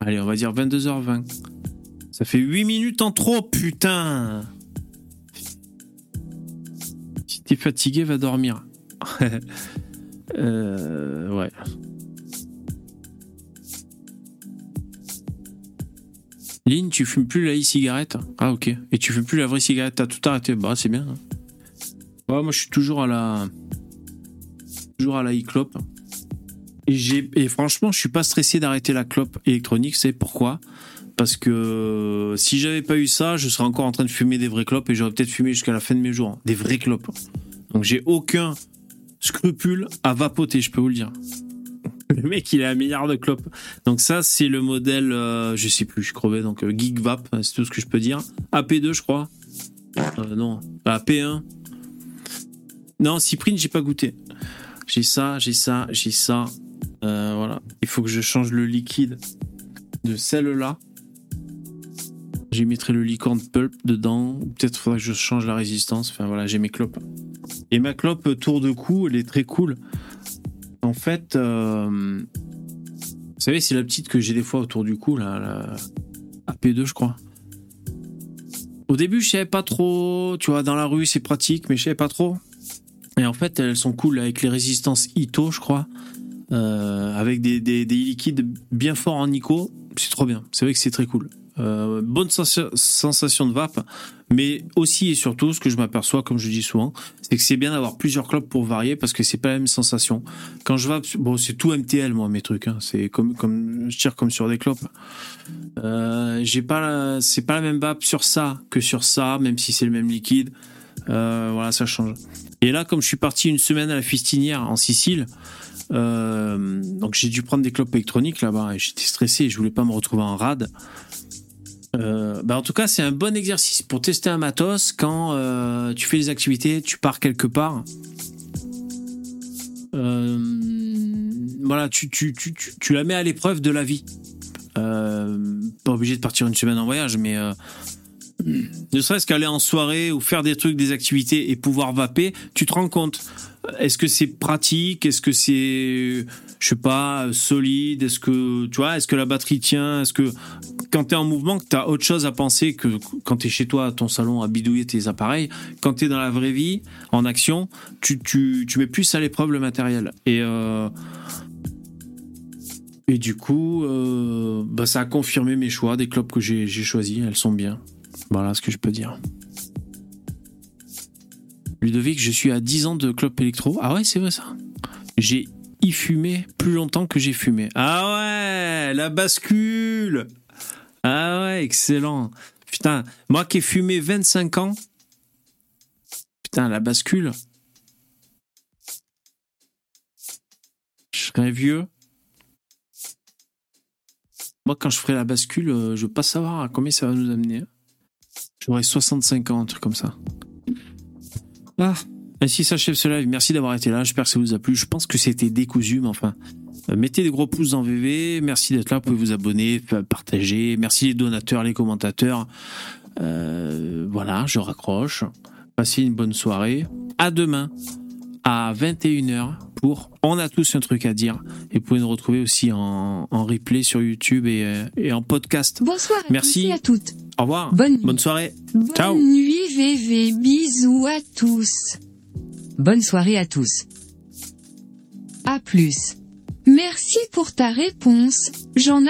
Allez, on va dire 22h20. Ça fait 8 minutes en trop, putain. Si t'es fatigué, va dormir. euh, ouais. Lynn, tu fumes plus la e-cigarette? Ah ok. Et tu fumes plus la vraie cigarette, t'as tout arrêté. Bah c'est bien. Ouais, moi je suis toujours à la. Toujours à la e-clope. Et, et franchement, je suis pas stressé d'arrêter la clope électronique. C'est pourquoi? Parce que si j'avais pas eu ça, je serais encore en train de fumer des vraies clopes et j'aurais peut-être fumé jusqu'à la fin de mes jours. Des vraies clopes. Donc j'ai aucun scrupule à vapoter, je peux vous le dire. Le mec, il a un milliard de clopes. Donc ça, c'est le modèle, euh, je sais plus, je crevais, donc euh, Geek Vap, c'est tout ce que je peux dire. AP2, je crois. Euh, non, AP1. Non, Cyprine, j'ai pas goûté. J'ai ça, j'ai ça, j'ai ça. Voilà. Il faut que je change le liquide de celle-là. J'y mettrai le licorne pulp dedans. Peut-être faudra que je change la résistance. Enfin voilà, j'ai mes clopes. Et ma clope tour de cou, elle est très cool. En fait, euh, vous savez, c'est la petite que j'ai des fois autour du cou, là, la AP2, je crois. Au début, je savais pas trop. Tu vois, dans la rue, c'est pratique, mais je savais pas trop. Et en fait, elles sont cool avec les résistances Ito, je crois. Euh, avec des, des- des liquides bien forts en Nico. C'est trop bien. C'est vrai que c'est très cool. Euh, bonne sens- sensation de vape, mais aussi et surtout, ce que je m'aperçois, comme je dis souvent, c'est que c'est bien d'avoir plusieurs clopes pour varier parce que c'est pas la même sensation. Quand je vape, bon, c'est tout MTL, moi, mes trucs. hein. C'est comme, je tire comme sur des clopes. Euh, j'ai pas, c'est pas la même vape sur ça que sur ça, même si c'est le même liquide. Euh, voilà, ça change. Et là, comme je suis parti une semaine à la fistinière en Sicile, donc j'ai dû prendre des clopes électroniques là-bas et j'étais stressé, je voulais pas me retrouver en rade. Euh, bah en tout cas, c'est un bon exercice pour tester un matos quand euh, tu fais des activités, tu pars quelque part. Euh, voilà, tu, tu, tu, tu, la mets à l'épreuve de la vie. Euh, pas obligé de partir une semaine en voyage, mais euh, ne serait-ce qu'aller en soirée ou faire des trucs, des activités et pouvoir vaper, tu te rends compte. Est-ce que c'est pratique? Est-ce que c'est, je sais pas, solide? Est-ce que, tu vois, est-ce que la batterie tient? Est-ce que quand tu es en mouvement, que tu as autre chose à penser que quand tu es chez toi à ton salon à bidouiller tes appareils, quand tu es dans la vraie vie, en action, tu, tu, tu mets plus à l'épreuve le matériel. Et, euh, et du coup, euh, bah, ça a confirmé mes choix, des clopes que j'ai choisis, elles sont bien. Voilà ce que je peux dire. Ludovic, je suis à 10 ans de clope électro. Ah ouais, c'est vrai ça. J'ai y fumé plus longtemps que j'ai fumé. Ah ouais, la bascule Ah ouais, excellent. Putain, moi qui ai fumé 25 ans, putain, la bascule. Je serais vieux. Moi, quand je ferai la bascule, euh, je veux pas savoir à combien ça va nous amener. J'aurai 65 ans, un truc comme ça. Ah, ainsi s'achève ce live. Merci d'avoir été là. J'espère que ça vous a plu. Je pense que c'était décousu, mais enfin. euh, Mettez des gros pouces dans VV. Merci d'être là. Vous pouvez vous abonner, partager. Merci les donateurs, les commentateurs. Euh, voilà, je raccroche. Passez une bonne soirée. À demain à 21h pour On a tous un truc à dire. Et vous pouvez nous retrouver aussi en, en replay sur YouTube et, euh, et en podcast. Bonsoir à Merci. tous et à toutes. Au revoir. Bonne. Bonne soirée. Bonne Ciao. nuit VV, bisous à tous. Bonne soirée à tous. À plus. Merci pour ta réponse, j'en